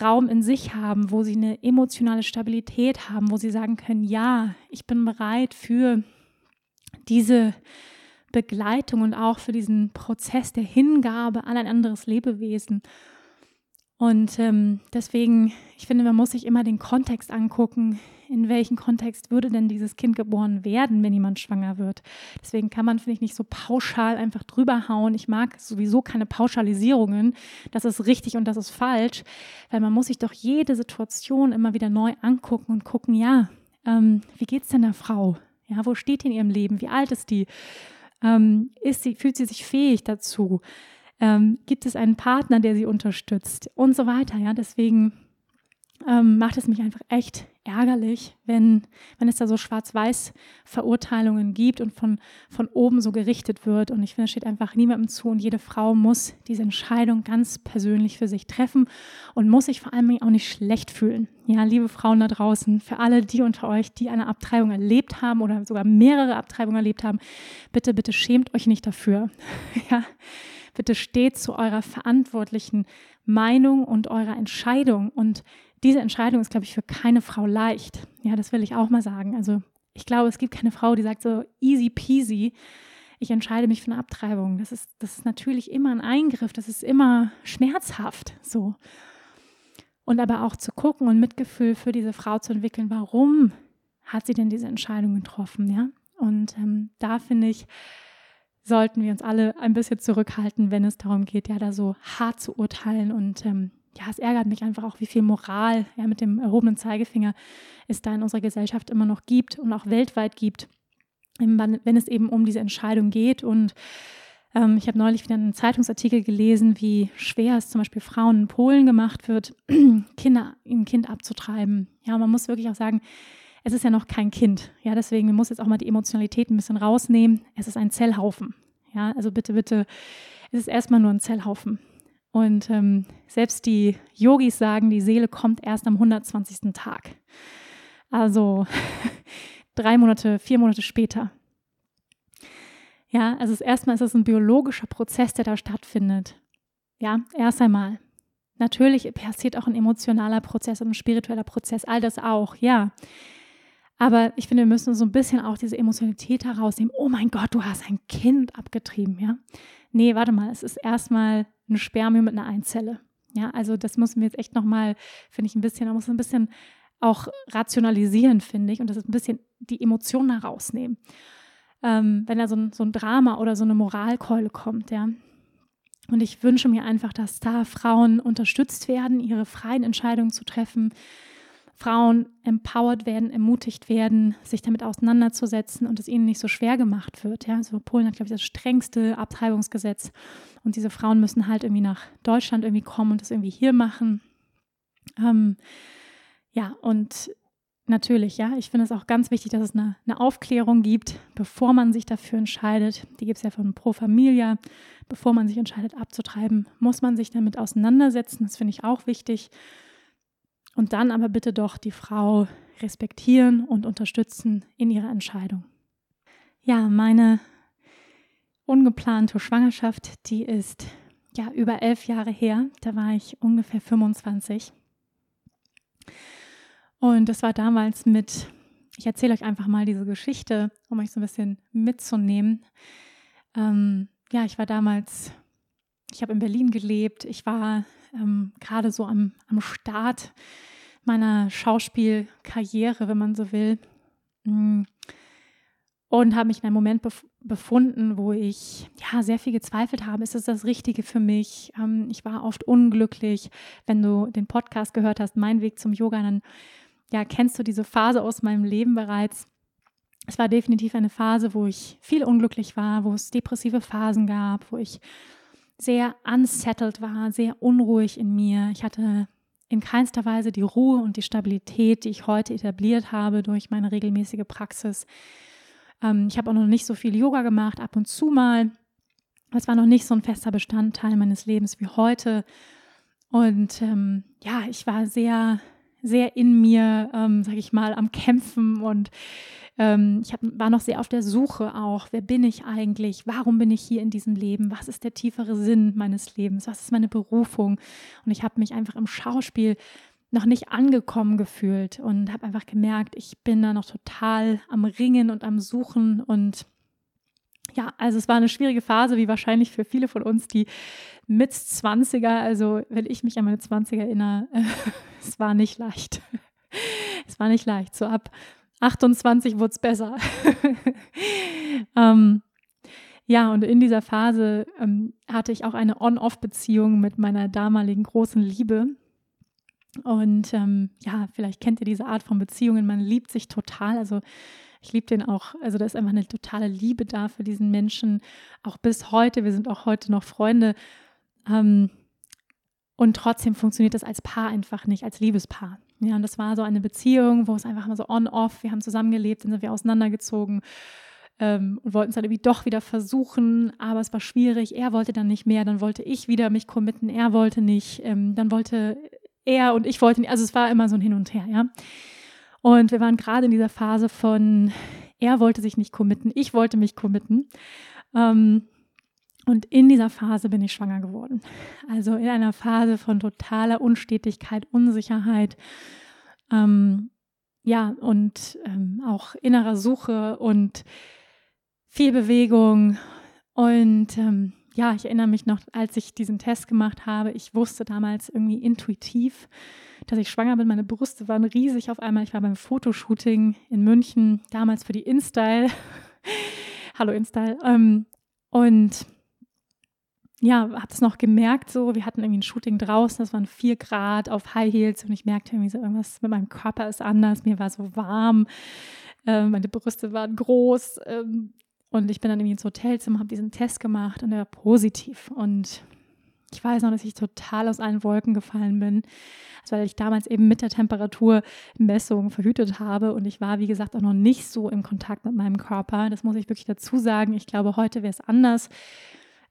Raum in sich haben, wo sie eine emotionale Stabilität haben, wo sie sagen können, ja, ich bin bereit für diese Begleitung und auch für diesen Prozess der Hingabe an ein anderes Lebewesen. Und ähm, deswegen, ich finde, man muss sich immer den Kontext angucken, in welchem Kontext würde denn dieses Kind geboren werden, wenn jemand schwanger wird. Deswegen kann man, finde ich, nicht so pauschal einfach drüber hauen. Ich mag sowieso keine Pauschalisierungen. Das ist richtig und das ist falsch, weil man muss sich doch jede Situation immer wieder neu angucken und gucken, ja, ähm, wie geht es denn der Frau? Ja, wo steht die in ihrem Leben? Wie alt ist die? Ähm, ist sie, fühlt sie sich fähig dazu? Ähm, gibt es einen Partner, der sie unterstützt? Und so weiter. Ja, deswegen ähm, macht es mich einfach echt ärgerlich, wenn, wenn es da so schwarz-weiß Verurteilungen gibt und von, von oben so gerichtet wird. Und ich finde, es steht einfach niemandem zu und jede Frau muss diese Entscheidung ganz persönlich für sich treffen und muss sich vor allem auch nicht schlecht fühlen. Ja, liebe Frauen da draußen, für alle die unter euch, die eine Abtreibung erlebt haben oder sogar mehrere Abtreibungen erlebt haben, bitte, bitte schämt euch nicht dafür. ja, bitte steht zu eurer verantwortlichen Meinung und eurer Entscheidung und diese Entscheidung ist, glaube ich, für keine Frau leicht. Ja, das will ich auch mal sagen. Also ich glaube, es gibt keine Frau, die sagt so easy peasy, ich entscheide mich für eine Abtreibung. Das ist, das ist natürlich immer ein Eingriff, das ist immer schmerzhaft so. Und aber auch zu gucken und Mitgefühl für diese Frau zu entwickeln, warum hat sie denn diese Entscheidung getroffen, ja? Und ähm, da finde ich, sollten wir uns alle ein bisschen zurückhalten, wenn es darum geht, ja, da so hart zu urteilen und ähm, ja, es ärgert mich einfach auch, wie viel Moral ja, mit dem erhobenen Zeigefinger es da in unserer Gesellschaft immer noch gibt und auch weltweit gibt, wenn es eben um diese Entscheidung geht. Und ähm, ich habe neulich wieder einen Zeitungsartikel gelesen, wie schwer es zum Beispiel Frauen in Polen gemacht wird, Kinder, ein Kind abzutreiben. Ja, man muss wirklich auch sagen, es ist ja noch kein Kind. Ja, deswegen muss jetzt auch mal die Emotionalität ein bisschen rausnehmen. Es ist ein Zellhaufen. Ja, also bitte, bitte, es ist erstmal nur ein Zellhaufen. Und ähm, selbst die Yogis sagen, die Seele kommt erst am 120. Tag. Also drei Monate, vier Monate später. Ja, also erstmal ist es ein biologischer Prozess, der da stattfindet. Ja, erst einmal. Natürlich passiert auch ein emotionaler Prozess und ein spiritueller Prozess, all das auch, ja. Aber ich finde, wir müssen so ein bisschen auch diese Emotionalität herausnehmen. Oh mein Gott, du hast ein Kind abgetrieben, ja. Nee, warte mal, es ist erstmal ein Spermium mit einer Einzelle. Ja, also das müssen wir jetzt echt nochmal, finde ich, ein bisschen, da muss ein bisschen auch rationalisieren, finde ich, und das ist ein bisschen die Emotionen herausnehmen. Ähm, wenn da so ein, so ein Drama oder so eine Moralkeule kommt, ja. Und ich wünsche mir einfach, dass da Frauen unterstützt werden, ihre freien Entscheidungen zu treffen, Frauen empowered werden, ermutigt werden, sich damit auseinanderzusetzen und es ihnen nicht so schwer gemacht wird. Ja, also Polen hat, glaube ich, das strengste Abtreibungsgesetz und diese Frauen müssen halt irgendwie nach Deutschland irgendwie kommen und das irgendwie hier machen. Ähm, ja, und natürlich, ja, ich finde es auch ganz wichtig, dass es eine, eine, Aufklärung gibt, bevor man sich dafür entscheidet. Die gibt es ja von Pro Familia. Bevor man sich entscheidet, abzutreiben, muss man sich damit auseinandersetzen. Das finde ich auch wichtig. Und dann aber bitte doch die Frau respektieren und unterstützen in ihrer Entscheidung. Ja, meine ungeplante Schwangerschaft, die ist ja über elf Jahre her. Da war ich ungefähr 25. Und das war damals mit, ich erzähle euch einfach mal diese Geschichte, um euch so ein bisschen mitzunehmen. Ähm, ja, ich war damals, ich habe in Berlin gelebt. Ich war ähm, gerade so am, am Start meiner Schauspielkarriere, wenn man so will. Mm. Und habe mich in einem Moment befunden, wo ich ja sehr viel gezweifelt habe. Ist es das Richtige für mich? Ähm, ich war oft unglücklich. Wenn du den Podcast gehört hast, Mein Weg zum Yoga, dann ja, kennst du diese Phase aus meinem Leben bereits. Es war definitiv eine Phase, wo ich viel unglücklich war, wo es depressive Phasen gab, wo ich sehr unsettled war, sehr unruhig in mir. Ich hatte in keinster Weise die Ruhe und die Stabilität, die ich heute etabliert habe durch meine regelmäßige Praxis. Ähm, ich habe auch noch nicht so viel Yoga gemacht, ab und zu mal. Es war noch nicht so ein fester Bestandteil meines Lebens wie heute. Und ähm, ja, ich war sehr sehr in mir, ähm, sage ich mal, am Kämpfen und ähm, ich hab, war noch sehr auf der Suche auch, wer bin ich eigentlich, warum bin ich hier in diesem Leben, was ist der tiefere Sinn meines Lebens, was ist meine Berufung? Und ich habe mich einfach im Schauspiel noch nicht angekommen gefühlt und habe einfach gemerkt, ich bin da noch total am Ringen und am Suchen und ja, also es war eine schwierige Phase, wie wahrscheinlich für viele von uns, die mit 20er, also wenn ich mich an meine 20er erinnere, äh, es war nicht leicht. es war nicht leicht. So ab 28 wurde es besser. ähm, ja, und in dieser Phase ähm, hatte ich auch eine On-Off-Beziehung mit meiner damaligen großen Liebe. Und ähm, ja, vielleicht kennt ihr diese Art von Beziehungen. Man liebt sich total. Also ich liebe den auch. Also da ist einfach eine totale Liebe da für diesen Menschen. Auch bis heute. Wir sind auch heute noch Freunde. Ähm, und trotzdem funktioniert das als Paar einfach nicht, als Liebespaar. Ja, und das war so eine Beziehung, wo es einfach immer so on-off, wir haben zusammengelebt, dann sind wir auseinandergezogen ähm, und wollten es dann irgendwie doch wieder versuchen, aber es war schwierig. Er wollte dann nicht mehr, dann wollte ich wieder mich committen, er wollte nicht, ähm, dann wollte er und ich wollte nicht. Also es war immer so ein Hin und Her, ja. Und wir waren gerade in dieser Phase von, er wollte sich nicht committen, ich wollte mich committen. Ähm, und in dieser Phase bin ich schwanger geworden. Also in einer Phase von totaler Unstetigkeit, Unsicherheit, ähm, ja, und ähm, auch innerer Suche und viel Bewegung. Und ähm, ja, ich erinnere mich noch, als ich diesen Test gemacht habe, ich wusste damals irgendwie intuitiv, dass ich schwanger bin. Meine Brüste waren riesig auf einmal. Ich war beim Fotoshooting in München, damals für die InStyle. Hallo InStyle. Ähm, und ja, habe es noch gemerkt, so, wir hatten irgendwie ein Shooting draußen, das waren vier Grad auf High Heels und ich merkte irgendwie so, irgendwas mit meinem Körper ist anders, mir war so warm, äh, meine Brüste waren groß ähm, und ich bin dann irgendwie ins Hotelzimmer, habe diesen Test gemacht und der war positiv und ich weiß noch, dass ich total aus allen Wolken gefallen bin, also weil ich damals eben mit der Temperaturmessung verhütet habe und ich war, wie gesagt, auch noch nicht so im Kontakt mit meinem Körper. Das muss ich wirklich dazu sagen. Ich glaube, heute wäre es anders.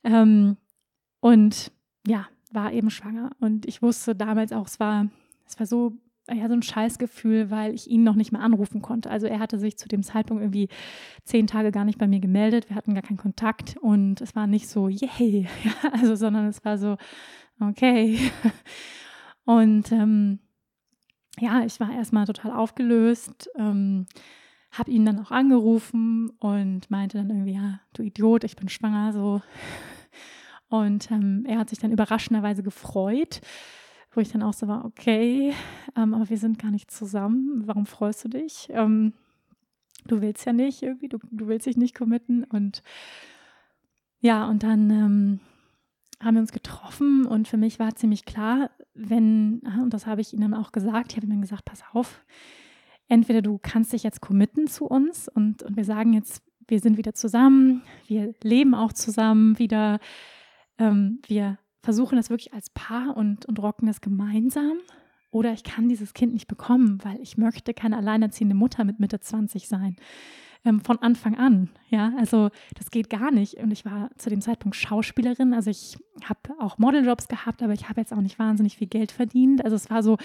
Ähm, und ja, war eben schwanger. Und ich wusste damals auch, es war, es war so, ja, so ein Scheißgefühl, weil ich ihn noch nicht mehr anrufen konnte. Also er hatte sich zu dem Zeitpunkt irgendwie zehn Tage gar nicht bei mir gemeldet. Wir hatten gar keinen Kontakt und es war nicht so, yay, ja, also, sondern es war so, okay. Und ähm, ja, ich war erstmal total aufgelöst. Ähm, habe ihn dann auch angerufen und meinte dann irgendwie, ja, du Idiot, ich bin schwanger, so und ähm, er hat sich dann überraschenderweise gefreut, wo ich dann auch so war, okay, ähm, aber wir sind gar nicht zusammen. Warum freust du dich? Ähm, du willst ja nicht irgendwie, du, du willst dich nicht committen. Und ja, und dann ähm, haben wir uns getroffen und für mich war ziemlich klar, wenn, und das habe ich dann auch gesagt, ich habe dann gesagt, pass auf, entweder du kannst dich jetzt committen zu uns und, und wir sagen jetzt, wir sind wieder zusammen, wir leben auch zusammen wieder, ähm, wir versuchen das wirklich als Paar und, und rocken das gemeinsam. oder ich kann dieses Kind nicht bekommen, weil ich möchte keine alleinerziehende Mutter mit Mitte 20 sein. Ähm, von Anfang an. Ja, also das geht gar nicht. Und ich war zu dem Zeitpunkt Schauspielerin. Also ich habe auch Modeljobs gehabt, aber ich habe jetzt auch nicht wahnsinnig viel Geld verdient. Also es war so,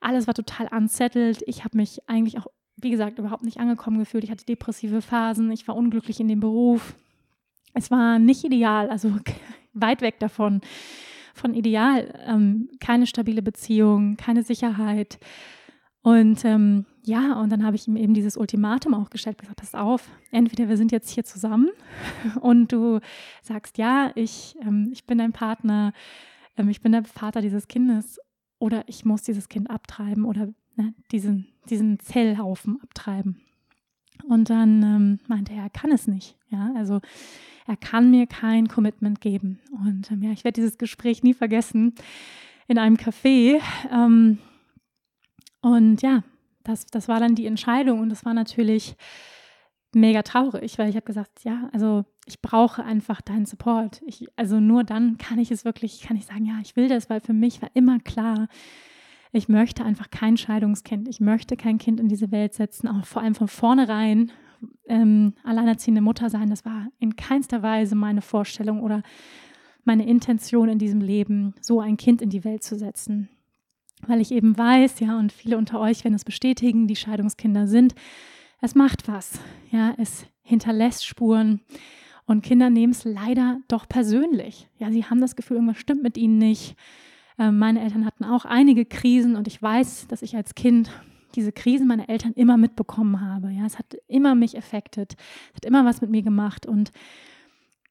alles war total unsettled. Ich habe mich eigentlich auch, wie gesagt, überhaupt nicht angekommen gefühlt. Ich hatte depressive Phasen. Ich war unglücklich in dem Beruf. Es war nicht ideal, also weit weg davon von ideal. Ähm, keine stabile Beziehung, keine Sicherheit. Und ähm, ja, und dann habe ich ihm eben dieses Ultimatum auch gestellt, gesagt, pass auf, entweder wir sind jetzt hier zusammen und du sagst, ja, ich, ähm, ich bin dein Partner, ähm, ich bin der Vater dieses Kindes oder ich muss dieses Kind abtreiben oder ne, diesen, diesen Zellhaufen abtreiben. Und dann ähm, meinte er, er kann es nicht. Ja, also er kann mir kein Commitment geben. Und ähm, ja, ich werde dieses Gespräch nie vergessen in einem Café. Ähm, und ja, das, das war dann die Entscheidung und das war natürlich mega traurig, weil ich habe gesagt, ja, also ich brauche einfach deinen Support. Ich, also nur dann kann ich es wirklich, kann ich sagen, ja, ich will das, weil für mich war immer klar, ich möchte einfach kein Scheidungskind. Ich möchte kein Kind in diese Welt setzen, auch vor allem von vornherein ähm, alleinerziehende Mutter sein. Das war in keinster Weise meine Vorstellung oder meine Intention in diesem Leben, so ein Kind in die Welt zu setzen. Weil ich eben weiß, ja, und viele unter euch werden es bestätigen, die Scheidungskinder sind, es macht was. Ja, es hinterlässt Spuren. Und Kinder nehmen es leider doch persönlich. Ja, sie haben das Gefühl, irgendwas stimmt mit ihnen nicht. Ähm, meine Eltern hatten auch einige Krisen und ich weiß, dass ich als Kind diese Krisen meiner Eltern immer mitbekommen habe. Ja, es hat immer mich affected, es hat immer was mit mir gemacht und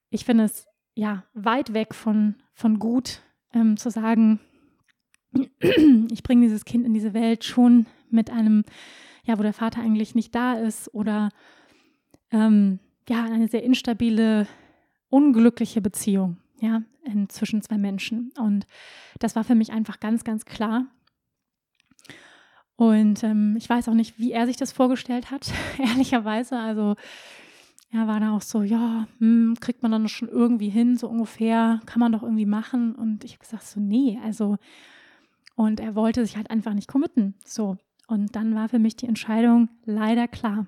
ich finde es ja weit weg von, von gut ähm, zu sagen, ich bringe dieses Kind in diese Welt schon mit einem, ja, wo der Vater eigentlich nicht da ist oder ähm, ja, eine sehr instabile, unglückliche Beziehung, ja, zwischen zwei Menschen. Und das war für mich einfach ganz, ganz klar. Und ähm, ich weiß auch nicht, wie er sich das vorgestellt hat, ehrlicherweise. Also er war da auch so, ja, hm, kriegt man dann schon irgendwie hin, so ungefähr, kann man doch irgendwie machen. Und ich habe gesagt, so, nee, also und er wollte sich halt einfach nicht committen. So. Und dann war für mich die Entscheidung leider klar.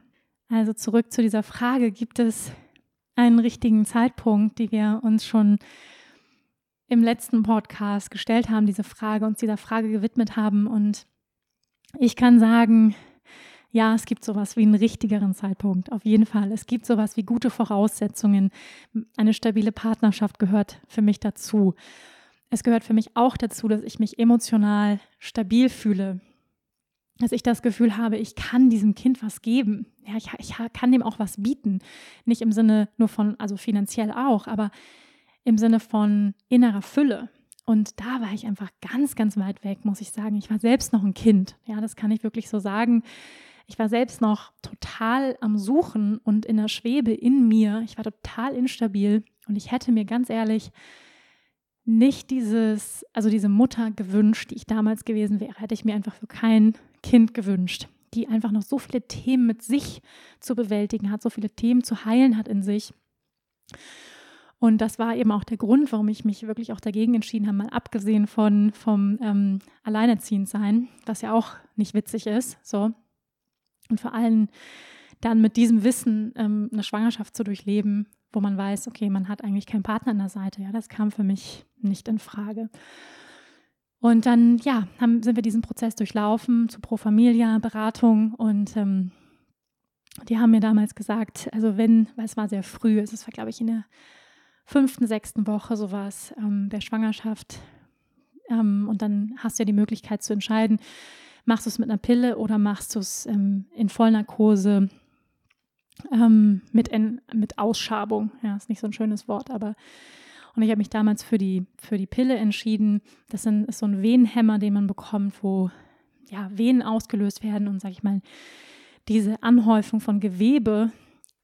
Also zurück zu dieser Frage, gibt es einen richtigen Zeitpunkt, die wir uns schon im letzten Podcast gestellt haben, diese Frage, uns dieser Frage gewidmet haben. Und ich kann sagen, ja, es gibt sowas wie einen richtigeren Zeitpunkt, auf jeden Fall. Es gibt sowas wie gute Voraussetzungen. Eine stabile Partnerschaft gehört für mich dazu. Es gehört für mich auch dazu, dass ich mich emotional stabil fühle, dass ich das Gefühl habe, ich kann diesem Kind was geben. Ja, ich, ich kann dem auch was bieten. Nicht im Sinne nur von, also finanziell auch, aber im Sinne von innerer Fülle. Und da war ich einfach ganz, ganz weit weg, muss ich sagen. Ich war selbst noch ein Kind. Ja, das kann ich wirklich so sagen. Ich war selbst noch total am Suchen und in der Schwebe in mir. Ich war total instabil und ich hätte mir ganz ehrlich nicht dieses, also diese Mutter gewünscht, die ich damals gewesen wäre, hätte ich mir einfach für kein Kind gewünscht, die einfach noch so viele Themen mit sich zu bewältigen hat, so viele Themen zu heilen hat in sich. Und das war eben auch der Grund, warum ich mich wirklich auch dagegen entschieden habe, mal abgesehen von vom ähm, Alleinerziehendsein, was ja auch nicht witzig ist, so. Und vor allem dann mit diesem Wissen ähm, eine Schwangerschaft zu durchleben, wo man weiß, okay, man hat eigentlich keinen Partner an der Seite. Ja, das kam für mich nicht in Frage. Und dann, ja, haben, sind wir diesen Prozess durchlaufen zu Pro Familia, Beratung und ähm, die haben mir damals gesagt, also wenn, weil es war sehr früh, es war, glaube ich, in der fünften, sechsten Woche sowas ähm, der Schwangerschaft. Ähm, und dann hast du ja die Möglichkeit zu entscheiden, machst du es mit einer Pille oder machst du es ähm, in Vollnarkose ähm, mit, en, mit Ausschabung. Ja, ist nicht so ein schönes Wort, aber und ich habe mich damals für die, für die Pille entschieden. Das ist so ein Venenhemmer, den man bekommt, wo ja, Venen ausgelöst werden und, sage ich mal, diese Anhäufung von Gewebe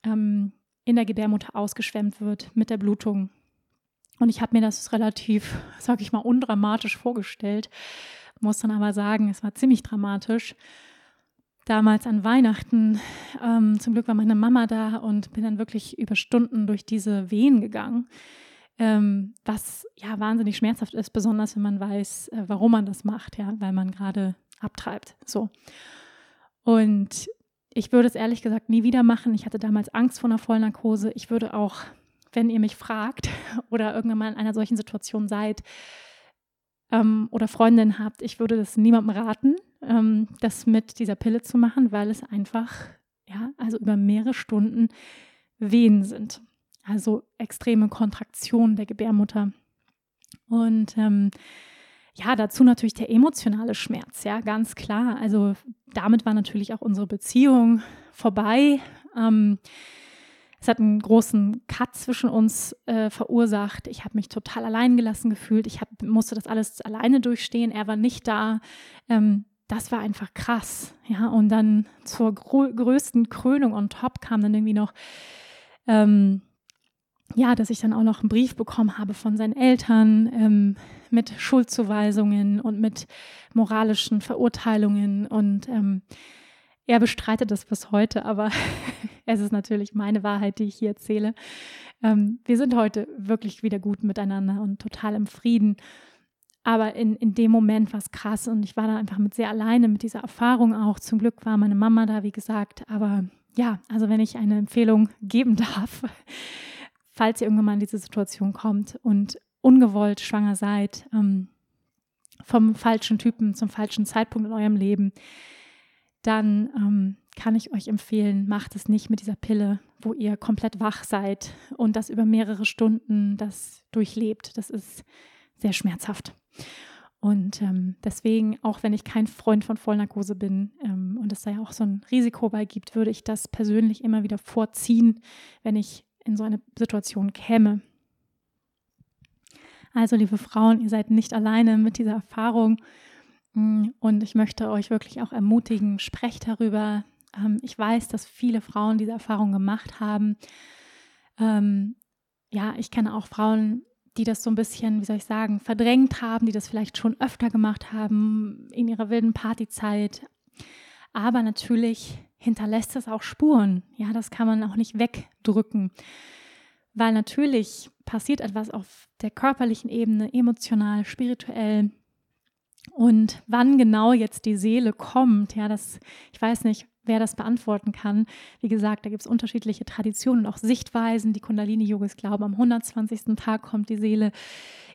ähm, in der Gebärmutter ausgeschwemmt wird mit der Blutung. Und ich habe mir das relativ, sage ich mal, undramatisch vorgestellt, muss dann aber sagen, es war ziemlich dramatisch damals an Weihnachten. Ähm, zum Glück war meine Mama da und bin dann wirklich über Stunden durch diese Wehen gegangen. ähm, was ja wahnsinnig schmerzhaft ist, besonders wenn man weiß, äh, warum man das macht, ja, weil man gerade abtreibt. So. Und ich würde es ehrlich gesagt nie wieder machen. Ich hatte damals Angst vor einer Vollnarkose. Ich würde auch, wenn ihr mich fragt oder irgendwann mal in einer solchen Situation seid ähm, oder Freundin habt, ich würde das niemandem raten, ähm, das mit dieser Pille zu machen, weil es einfach, ja, also über mehrere Stunden Wehen sind. Also extreme Kontraktionen der Gebärmutter. Und ähm, ja, dazu natürlich der emotionale Schmerz, ja, ganz klar. Also damit war natürlich auch unsere Beziehung vorbei. Ähm, es hat einen großen Cut zwischen uns äh, verursacht. Ich habe mich total allein gelassen gefühlt. Ich hab, musste das alles alleine durchstehen. Er war nicht da. Ähm, das war einfach krass. Ja, und dann zur größten Krönung on top kam dann irgendwie noch ähm, ja, dass ich dann auch noch einen Brief bekommen habe von seinen Eltern ähm, mit Schuldzuweisungen und mit moralischen Verurteilungen. Und ähm, er bestreitet das bis heute, aber es ist natürlich meine Wahrheit, die ich hier erzähle. Ähm, wir sind heute wirklich wieder gut miteinander und total im Frieden. Aber in, in dem Moment war es krass und ich war da einfach mit sehr alleine mit dieser Erfahrung auch. Zum Glück war meine Mama da, wie gesagt. Aber ja, also wenn ich eine Empfehlung geben darf, falls ihr irgendwann mal in diese Situation kommt und ungewollt schwanger seid, ähm, vom falschen Typen zum falschen Zeitpunkt in eurem Leben, dann ähm, kann ich euch empfehlen, macht es nicht mit dieser Pille, wo ihr komplett wach seid und das über mehrere Stunden das durchlebt. Das ist sehr schmerzhaft. Und ähm, deswegen, auch wenn ich kein Freund von Vollnarkose bin ähm, und es da ja auch so ein Risiko bei gibt, würde ich das persönlich immer wieder vorziehen, wenn ich in so eine Situation käme. Also, liebe Frauen, ihr seid nicht alleine mit dieser Erfahrung. Mm, und ich möchte euch wirklich auch ermutigen, sprecht darüber. Ähm, ich weiß, dass viele Frauen diese Erfahrung gemacht haben. Ähm, ja, ich kenne auch Frauen, die das so ein bisschen, wie soll ich sagen, verdrängt haben, die das vielleicht schon öfter gemacht haben in ihrer wilden Partyzeit. Aber natürlich hinterlässt es auch Spuren. Ja, das kann man auch nicht wegdrücken. Weil natürlich passiert etwas auf der körperlichen Ebene, emotional, spirituell. Und wann genau jetzt die Seele kommt, ja, das, ich weiß nicht, wer das beantworten kann. Wie gesagt, da gibt es unterschiedliche Traditionen und auch Sichtweisen. Die Kundalini-Yogis glauben, am 120. Tag kommt die Seele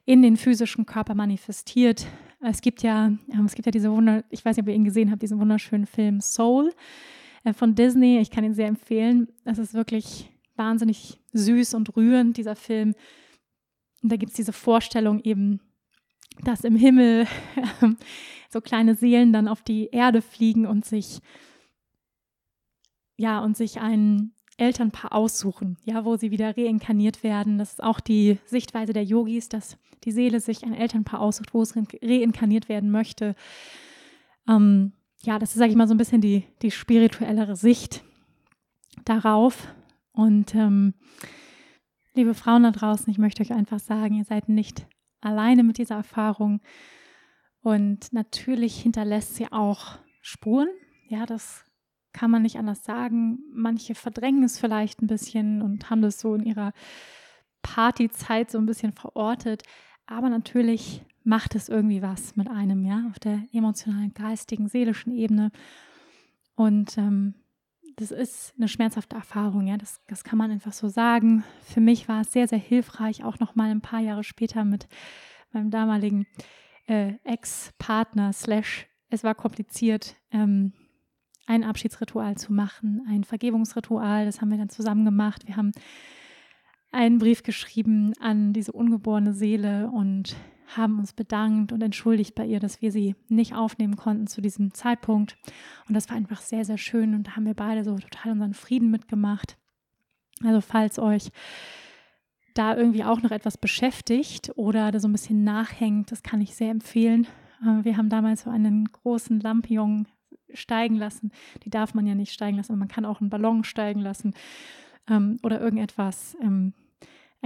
in den physischen Körper manifestiert. Es gibt ja, es gibt ja diese Wunder, ich weiß nicht, ob ihr ihn gesehen habt, diesen wunderschönen Film Soul äh, von Disney. Ich kann ihn sehr empfehlen. Es ist wirklich wahnsinnig süß und rührend, dieser Film. Und da gibt es diese Vorstellung eben, dass im Himmel so kleine Seelen dann auf die Erde fliegen und sich ja und sich ein Elternpaar aussuchen, ja, wo sie wieder reinkarniert werden. Das ist auch die Sichtweise der Yogis, dass die Seele sich ein Elternpaar aussucht, wo es reinkarniert werden möchte. Ähm, ja, das ist, sage ich mal, so ein bisschen die, die spirituellere Sicht darauf. Und ähm, liebe Frauen da draußen, ich möchte euch einfach sagen, ihr seid nicht alleine mit dieser Erfahrung. Und natürlich hinterlässt sie auch Spuren. Ja, das kann man nicht anders sagen. Manche verdrängen es vielleicht ein bisschen und haben das so in ihrer Partyzeit so ein bisschen verortet. Aber natürlich macht es irgendwie was mit einem, ja, auf der emotionalen, geistigen, seelischen Ebene. Und ähm, das ist eine schmerzhafte Erfahrung, ja, das, das kann man einfach so sagen. Für mich war es sehr, sehr hilfreich, auch noch mal ein paar Jahre später mit meinem damaligen äh, Ex-Partner, slash, es war kompliziert, ähm, ein Abschiedsritual zu machen, ein Vergebungsritual, das haben wir dann zusammen gemacht. Wir haben einen Brief geschrieben an diese ungeborene Seele und haben uns bedankt und entschuldigt bei ihr, dass wir sie nicht aufnehmen konnten zu diesem Zeitpunkt. Und das war einfach sehr, sehr schön und da haben wir beide so total unseren Frieden mitgemacht. Also falls euch da irgendwie auch noch etwas beschäftigt oder da so ein bisschen nachhängt, das kann ich sehr empfehlen. Äh, wir haben damals so einen großen Lampion steigen lassen. Die darf man ja nicht steigen lassen, aber man kann auch einen Ballon steigen lassen ähm, oder irgendetwas. Ähm,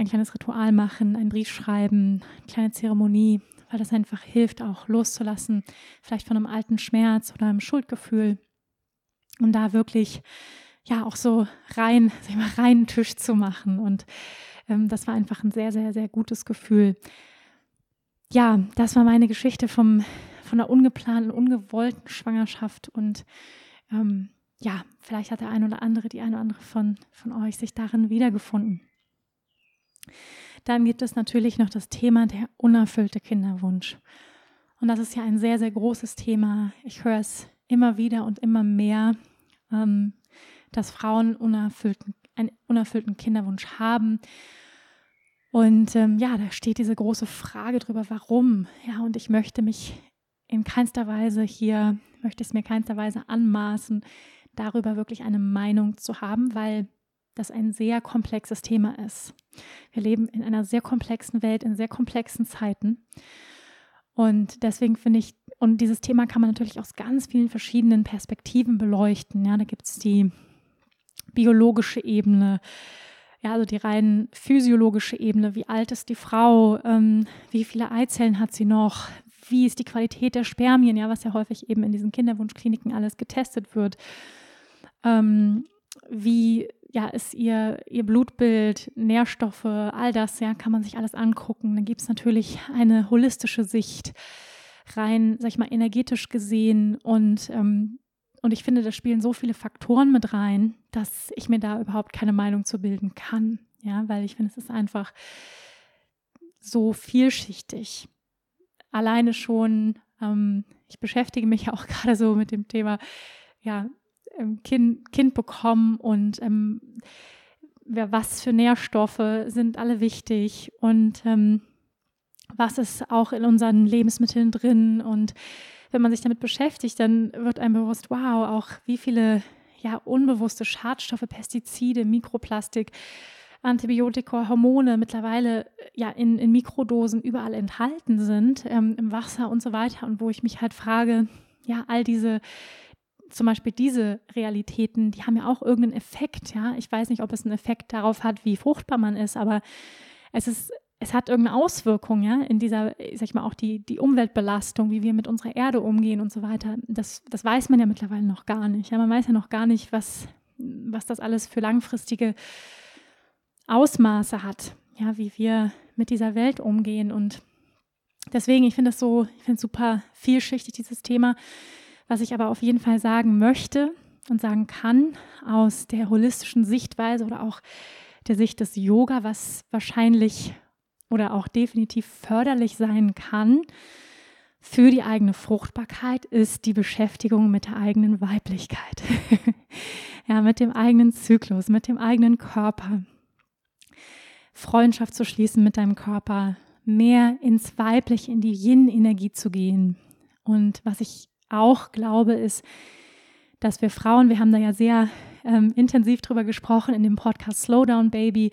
ein kleines Ritual machen, einen Brief schreiben, eine kleine Zeremonie, weil das einfach hilft, auch loszulassen, vielleicht von einem alten Schmerz oder einem Schuldgefühl. Und da wirklich, ja, auch so rein, sag ich mal, reinen Tisch zu machen und ähm, das war einfach ein sehr, sehr, sehr gutes Gefühl. Ja, das war meine Geschichte vom, von einer ungeplanten, ungewollten Schwangerschaft und ähm, ja, vielleicht hat der eine oder andere, die eine oder andere von, von euch sich darin wiedergefunden. Dann gibt es natürlich noch das Thema der unerfüllte Kinderwunsch. Und das ist ja ein sehr, sehr großes Thema. Ich höre es immer wieder und immer mehr, ähm, dass Frauen unerfüllten, einen unerfüllten Kinderwunsch haben. Und ähm, ja, da steht diese große Frage drüber, warum? Ja, und ich möchte mich in keinster Weise hier, möchte es mir keinster Weise anmaßen, darüber wirklich eine Meinung zu haben, weil das ein sehr komplexes Thema ist. Wir leben in einer sehr komplexen Welt, in sehr komplexen Zeiten. Und deswegen finde ich, und dieses Thema kann man natürlich aus ganz vielen verschiedenen Perspektiven beleuchten. Ja, da gibt es die biologische Ebene, ja, also die rein physiologische Ebene. Wie alt ist die Frau? Ähm, wie viele Eizellen hat sie noch? Wie ist die Qualität der Spermien? Ja, was ja häufig eben in diesen Kinderwunschkliniken alles getestet wird. Ähm, wie ja, ist ihr, ihr Blutbild, Nährstoffe, all das, ja, kann man sich alles angucken. Dann gibt es natürlich eine holistische Sicht, rein, sag ich mal, energetisch gesehen. Und, ähm, und ich finde, da spielen so viele Faktoren mit rein, dass ich mir da überhaupt keine Meinung zu bilden kann. Ja, weil ich finde, es ist einfach so vielschichtig. Alleine schon, ähm, ich beschäftige mich ja auch gerade so mit dem Thema, ja, kind, kind bekommen und ähm, was für Nährstoffe sind alle wichtig und ähm, was ist auch in unseren Lebensmitteln drin. Und wenn man sich damit beschäftigt, dann wird einem bewusst, wow, auch wie viele ja, unbewusste Schadstoffe, Pestizide, Mikroplastik, Antibiotika, Hormone mittlerweile ja in, in Mikrodosen überall enthalten sind, ähm, im Wasser und so weiter. Und wo ich mich halt frage, ja, all diese zum Beispiel diese Realitäten, die haben ja auch irgendeinen Effekt, ja. Ich weiß nicht, ob es einen Effekt darauf hat, wie fruchtbar man ist, aber es ist, es hat irgendeine Auswirkung, ja, in dieser, sag ich mal, auch die, die Umweltbelastung, wie wir mit unserer Erde umgehen und so weiter. Das, das weiß man ja mittlerweile noch gar nicht. Ja, man weiß ja noch gar nicht, was, was das alles für langfristige Ausmaße hat, ja, wie wir mit dieser Welt umgehen. Und deswegen, ich finde das so, ich finde es super vielschichtig, dieses Thema. Was ich aber auf jeden Fall sagen möchte und sagen kann aus der holistischen Sichtweise oder auch der Sicht des Yoga, was wahrscheinlich oder auch definitiv förderlich sein kann für die eigene Fruchtbarkeit, ist die Beschäftigung mit der eigenen Weiblichkeit. ja, mit dem eigenen Zyklus, mit dem eigenen Körper. Freundschaft zu schließen mit deinem Körper, mehr ins Weibliche, in die Yin-Energie zu gehen. Und was ich auch glaube, ist, dass wir Frauen, wir haben da ja sehr ähm, intensiv drüber gesprochen in dem Podcast Slow Down Baby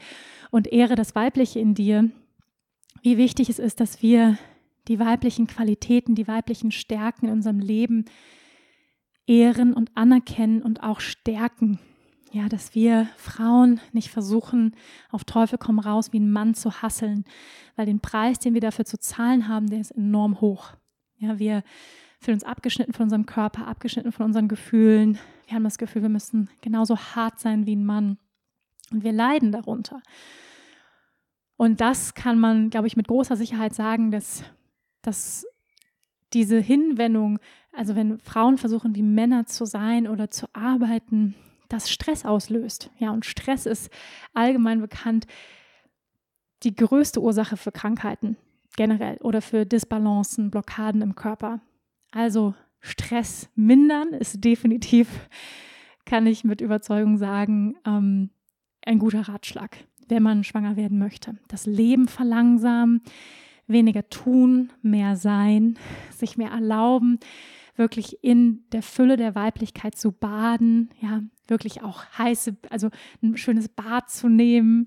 und Ehre das Weibliche in dir, wie wichtig es ist, dass wir die weiblichen Qualitäten, die weiblichen Stärken in unserem Leben ehren und anerkennen und auch stärken. Ja, dass wir Frauen nicht versuchen, auf Teufel komm raus wie ein Mann zu hasseln, weil den Preis, den wir dafür zu zahlen haben, der ist enorm hoch. Ja, wir fühlen uns abgeschnitten von unserem Körper, abgeschnitten von unseren Gefühlen. Wir haben das Gefühl, wir müssen genauso hart sein wie ein Mann. Und wir leiden darunter. Und das kann man, glaube ich, mit großer Sicherheit sagen, dass, dass diese Hinwendung, also wenn Frauen versuchen, wie Männer zu sein oder zu arbeiten, das Stress auslöst. Ja, und Stress ist allgemein bekannt die größte Ursache für Krankheiten generell oder für Disbalancen, Blockaden im Körper. Also Stress mindern ist definitiv, kann ich mit Überzeugung sagen, ähm, ein guter Ratschlag, wenn man schwanger werden möchte. Das Leben verlangsamen, weniger tun, mehr sein, sich mehr erlauben, wirklich in der Fülle der Weiblichkeit zu baden, ja, wirklich auch heiße, also ein schönes Bad zu nehmen,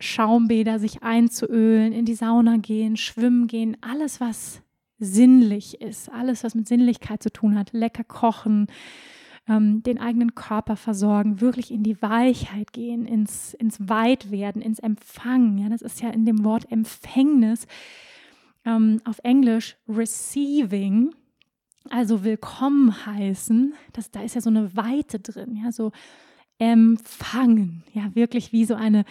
Schaumbäder sich einzuölen, in die Sauna gehen, schwimmen gehen, alles, was sinnlich ist, alles, was mit Sinnlichkeit zu tun hat, lecker kochen, ähm, den eigenen Körper versorgen, wirklich in die Weichheit gehen, ins, ins Weitwerden, ins Empfangen. Ja, das ist ja in dem Wort Empfängnis ähm, auf Englisch receiving, also willkommen heißen. Das, da ist ja so eine Weite drin, ja, so empfangen, ja, wirklich wie so eine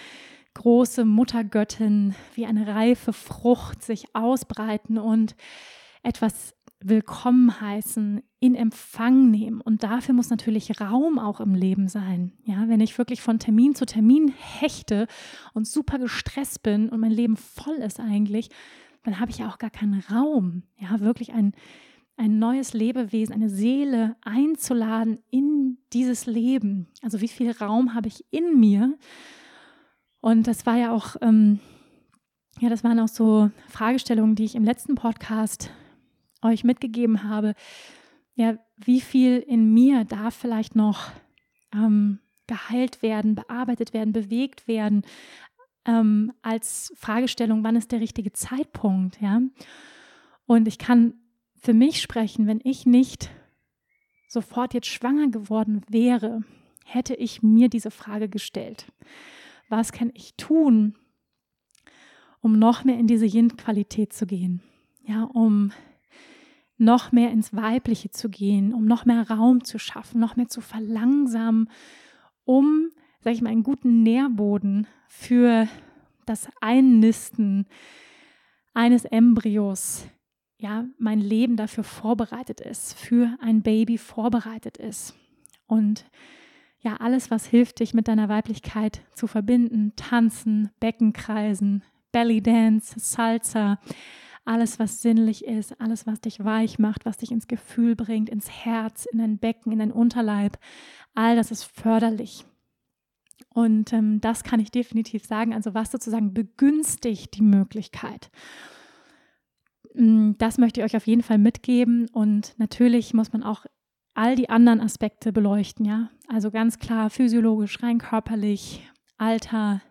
große Muttergöttin, wie eine reife Frucht sich ausbreiten und etwas willkommen heißen, in Empfang nehmen. Und dafür muss natürlich Raum auch im Leben sein. Ja, wenn ich wirklich von Termin zu Termin hechte und super gestresst bin und mein Leben voll ist eigentlich, dann habe ich ja auch gar keinen Raum. Ja, wirklich ein, ein neues Lebewesen, eine Seele einzuladen in dieses Leben. Also wie viel Raum habe ich in mir? Und das war ja auch, ähm, ja, das waren auch so Fragestellungen, die ich im letzten Podcast euch mitgegeben habe, ja, wie viel in mir darf vielleicht noch ähm, geheilt werden, bearbeitet werden, bewegt werden, ähm, als Fragestellung, wann ist der richtige Zeitpunkt, ja. Und ich kann für mich sprechen, wenn ich nicht sofort jetzt schwanger geworden wäre, hätte ich mir diese Frage gestellt. Was kann ich tun, um noch mehr in diese Yin-Qualität zu gehen? Ja, um noch mehr ins Weibliche zu gehen, um noch mehr Raum zu schaffen, noch mehr zu verlangsamen, um, sage ich mal, einen guten Nährboden für das Einnisten eines Embryos, ja, mein Leben dafür vorbereitet ist, für ein Baby vorbereitet ist. Und ja, alles, was hilft, dich mit deiner Weiblichkeit zu verbinden, tanzen, Beckenkreisen, Belly Dance, Salsa, alles, was sinnlich ist, alles, was dich weich macht, was dich ins Gefühl bringt, ins Herz, in dein Becken, in dein Unterleib, all das ist förderlich. Und ähm, das kann ich definitiv sagen. Also was sozusagen begünstigt die Möglichkeit. Mm, das möchte ich euch auf jeden Fall mitgeben. Und natürlich muss man auch all die anderen Aspekte beleuchten, ja. Also ganz klar physiologisch, rein körperlich, Alter,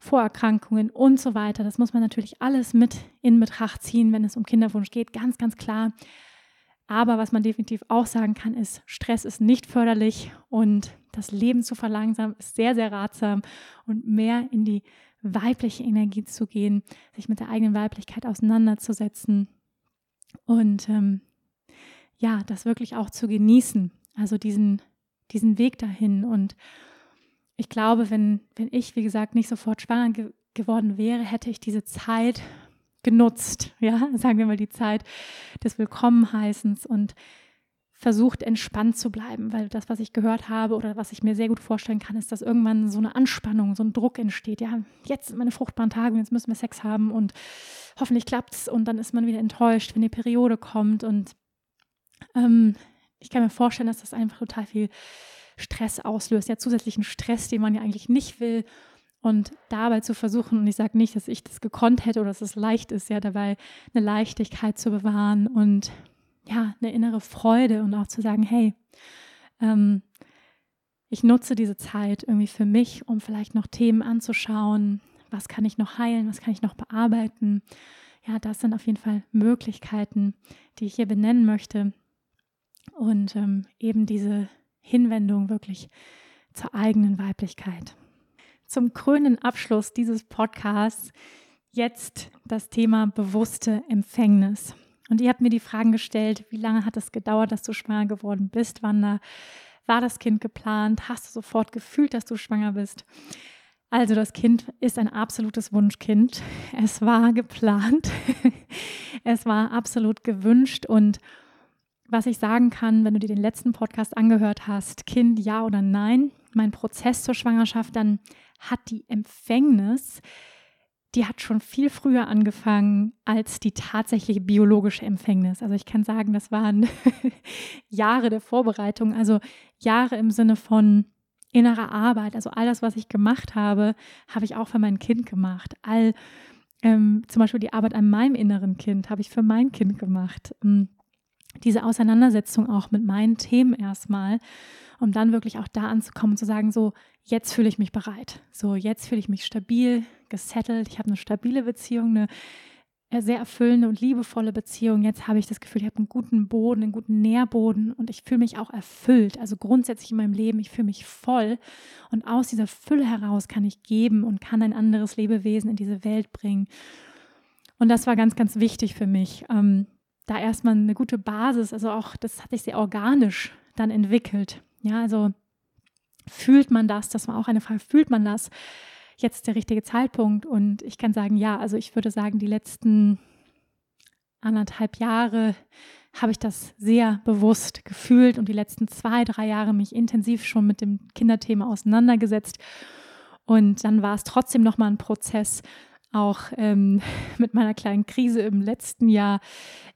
Vorerkrankungen und so weiter. Das muss man natürlich alles mit in Betracht ziehen, wenn es um Kinderwunsch geht, ganz, ganz klar. Aber was man definitiv auch sagen kann, ist, Stress ist nicht förderlich und das Leben zu verlangsamen ist sehr, sehr ratsam und mehr in die weibliche Energie zu gehen, sich mit der eigenen Weiblichkeit auseinanderzusetzen und ähm, ja, das wirklich auch zu genießen, also diesen, diesen Weg dahin. Und ich glaube, wenn, wenn ich, wie gesagt, nicht sofort schwanger ge geworden wäre, hätte ich diese Zeit genutzt, ja, sagen wir mal die Zeit des Willkommenheißens und versucht entspannt zu bleiben, weil das, was ich gehört habe oder was ich mir sehr gut vorstellen kann, ist, dass irgendwann so eine Anspannung, so ein Druck entsteht. Ja, jetzt sind meine fruchtbaren Tage und jetzt müssen wir Sex haben und hoffentlich klappt es und dann ist man wieder enttäuscht, wenn die Periode kommt und ähm, ich kann mir vorstellen, dass das einfach total viel Stress auslöst, ja zusätzlichen Stress, den man ja eigentlich nicht will. Und dabei zu versuchen, und ich sage nicht, dass ich das gekonnt hätte oder dass es leicht ist, ja dabei eine Leichtigkeit zu bewahren und ja, eine innere Freude und auch zu sagen, hey, ähm, ich nutze diese Zeit irgendwie für mich, um vielleicht noch Themen anzuschauen, was kann ich noch heilen, was kann ich noch bearbeiten. Ja, das sind auf jeden Fall Möglichkeiten, die ich hier benennen möchte. Und ähm, eben diese Hinwendung wirklich zur eigenen Weiblichkeit. Zum krönenden Abschluss dieses Podcasts jetzt das Thema bewusste Empfängnis. Und ihr habt mir die Fragen gestellt, wie lange hat es gedauert, dass du schwanger geworden bist, Wanda? War das Kind geplant? Hast du sofort gefühlt, dass du schwanger bist? Also das Kind ist ein absolutes Wunschkind. Es war geplant. es war absolut gewünscht und was ich sagen kann, wenn du dir den letzten Podcast angehört hast, Kind ja oder nein, mein Prozess zur Schwangerschaft, dann hat die Empfängnis, die hat schon viel früher angefangen als die tatsächliche biologische Empfängnis. Also ich kann sagen, das waren Jahre der Vorbereitung, also Jahre im Sinne von innerer Arbeit. Also all das, was ich gemacht habe, habe ich auch für mein Kind gemacht. All ähm, zum Beispiel die Arbeit an meinem inneren Kind habe ich für mein Kind gemacht. Ähm, diese Auseinandersetzung auch mit meinen Themen erstmal, um dann wirklich auch da anzukommen und zu sagen, so, jetzt fühle ich mich bereit. So, jetzt fühle ich mich stabil, gesettelt. Ich habe eine stabile Beziehung, eine äh, sehr erfüllende und liebevolle Beziehung. Jetzt habe ich das Gefühl, ich habe einen guten Boden, einen guten Nährboden und ich fühle mich auch erfüllt. Also grundsätzlich in meinem Leben, ich fühle mich voll und aus dieser Fülle heraus kann ich geben und kann ein anderes Lebewesen in diese Welt bringen. Und das war ganz, ganz wichtig für mich. Ähm, da erstmal eine gute Basis, also auch das hat sich sehr organisch dann entwickelt. Ja, also fühlt man das, das war auch eine Frage, fühlt man das? jetzt der richtige Zeitpunkt. Und ich kann sagen, ja, also ich würde sagen, die letzten anderthalb Jahre habe ich das sehr bewusst gefühlt und die letzten zwei, drei Jahre mich intensiv schon mit dem Kinderthema auseinandergesetzt. Und dann war es trotzdem nochmal ein Prozess, auch ähm, mit meiner kleinen Krise im letzten Jahr,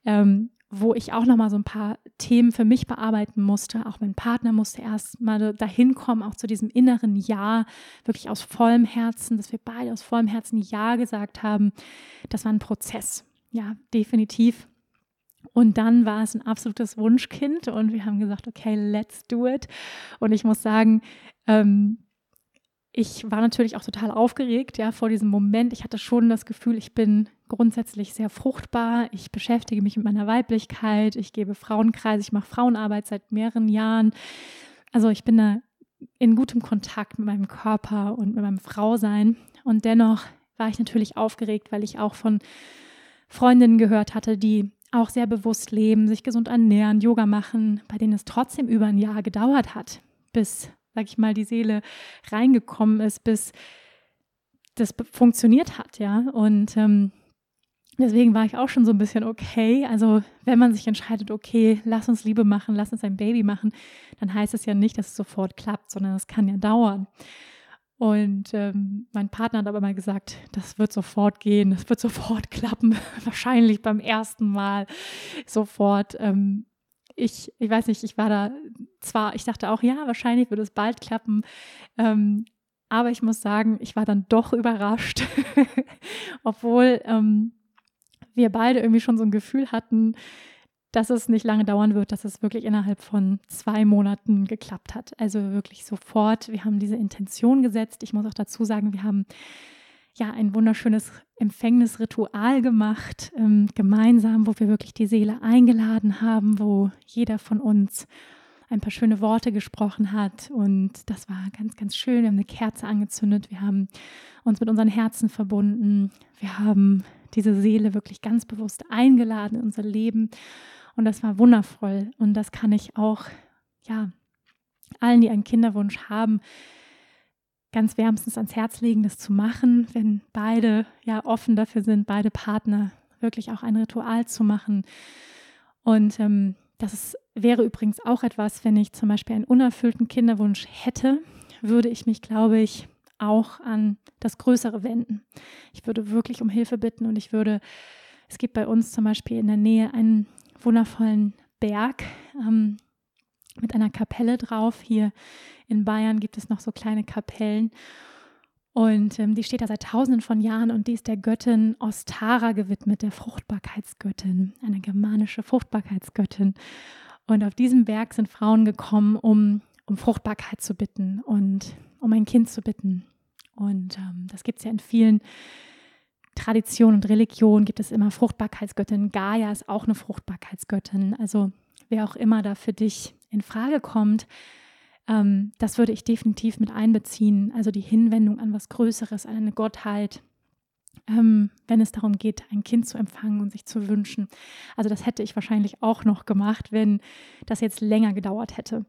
ähm, wo ich auch nochmal so ein paar Themen für mich bearbeiten musste. Auch mein Partner musste erst mal dahin kommen, auch zu diesem inneren Ja, wirklich aus vollem Herzen, dass wir beide aus vollem Herzen Ja gesagt haben. Das war ein Prozess. Ja, definitiv. Und dann war es ein absolutes Wunschkind und wir haben gesagt, okay, let's do it. Und ich muss sagen, ähm, ich war natürlich auch total aufgeregt, ja, vor diesem Moment. Ich hatte schon das Gefühl, ich bin grundsätzlich sehr fruchtbar. Ich beschäftige mich mit meiner Weiblichkeit. Ich gebe Frauenkreise. Ich mache Frauenarbeit seit mehreren Jahren. Also ich bin da in gutem Kontakt mit meinem Körper und mit meinem Frausein. Und dennoch war ich natürlich aufgeregt, weil ich auch von Freundinnen gehört hatte, die auch sehr bewusst leben, sich gesund ernähren, Yoga machen, bei denen es trotzdem über ein Jahr gedauert hat, bis sag ich mal, die Seele reingekommen ist, bis das funktioniert hat, ja. Und ähm, deswegen war ich auch schon so ein bisschen okay. Also, wenn man sich entscheidet, okay, lass uns Liebe machen, lass uns ein Baby machen, dann heißt es ja nicht, dass es sofort klappt, sondern es kann ja dauern. Und ähm, mein Partner hat aber mal gesagt, das wird sofort gehen, das wird sofort klappen, wahrscheinlich beim ersten Mal sofort. Ähm, ich, ich weiß nicht, ich war da zwar, ich dachte auch, ja, wahrscheinlich wird es bald klappen, ähm, aber ich muss sagen, ich war dann doch überrascht, obwohl ähm, wir beide irgendwie schon so ein Gefühl hatten, dass es nicht lange dauern wird, dass es wirklich innerhalb von zwei Monaten geklappt hat. Also wirklich sofort. Wir haben diese Intention gesetzt. Ich muss auch dazu sagen, wir haben ja ein wunderschönes Empfängnisritual gemacht, ähm, gemeinsam, wo wir wirklich die Seele eingeladen haben, wo jeder von uns ein paar schöne Worte gesprochen hat. Und das war ganz, ganz schön. Wir haben eine Kerze angezündet. Wir haben uns mit unseren Herzen verbunden. Wir haben diese Seele wirklich ganz bewusst eingeladen in unser Leben. Und das war wundervoll. Und das kann ich auch, ja, allen, die einen Kinderwunsch haben, ganz wärmstens ans Herz legen, das zu machen, wenn beide ja offen dafür sind, beide Partner wirklich auch ein Ritual zu machen. Und ähm, das ist, wäre übrigens auch etwas, wenn ich zum Beispiel einen unerfüllten Kinderwunsch hätte, würde ich mich, glaube ich, auch an das Größere wenden. Ich würde wirklich um Hilfe bitten und ich würde, es gibt bei uns zum Beispiel in der Nähe einen wundervollen Berg, ähm, mit einer Kapelle drauf. Hier in Bayern gibt es noch so kleine Kapellen. Und ähm, die steht da seit tausenden von Jahren und die ist der Göttin Ostara gewidmet, der Fruchtbarkeitsgöttin, eine germanische Fruchtbarkeitsgöttin. Und auf diesem Berg sind Frauen gekommen, um um Fruchtbarkeit zu bitten und um ein Kind zu bitten. Und ähm, das gibt es ja in vielen Traditionen und Religionen, gibt es immer Fruchtbarkeitsgöttinnen. Gaia ist auch eine Fruchtbarkeitsgöttin. Also wer auch immer da für dich in Frage kommt, ähm, das würde ich definitiv mit einbeziehen. Also die Hinwendung an was Größeres, an eine Gottheit, ähm, wenn es darum geht, ein Kind zu empfangen und sich zu wünschen. Also das hätte ich wahrscheinlich auch noch gemacht, wenn das jetzt länger gedauert hätte.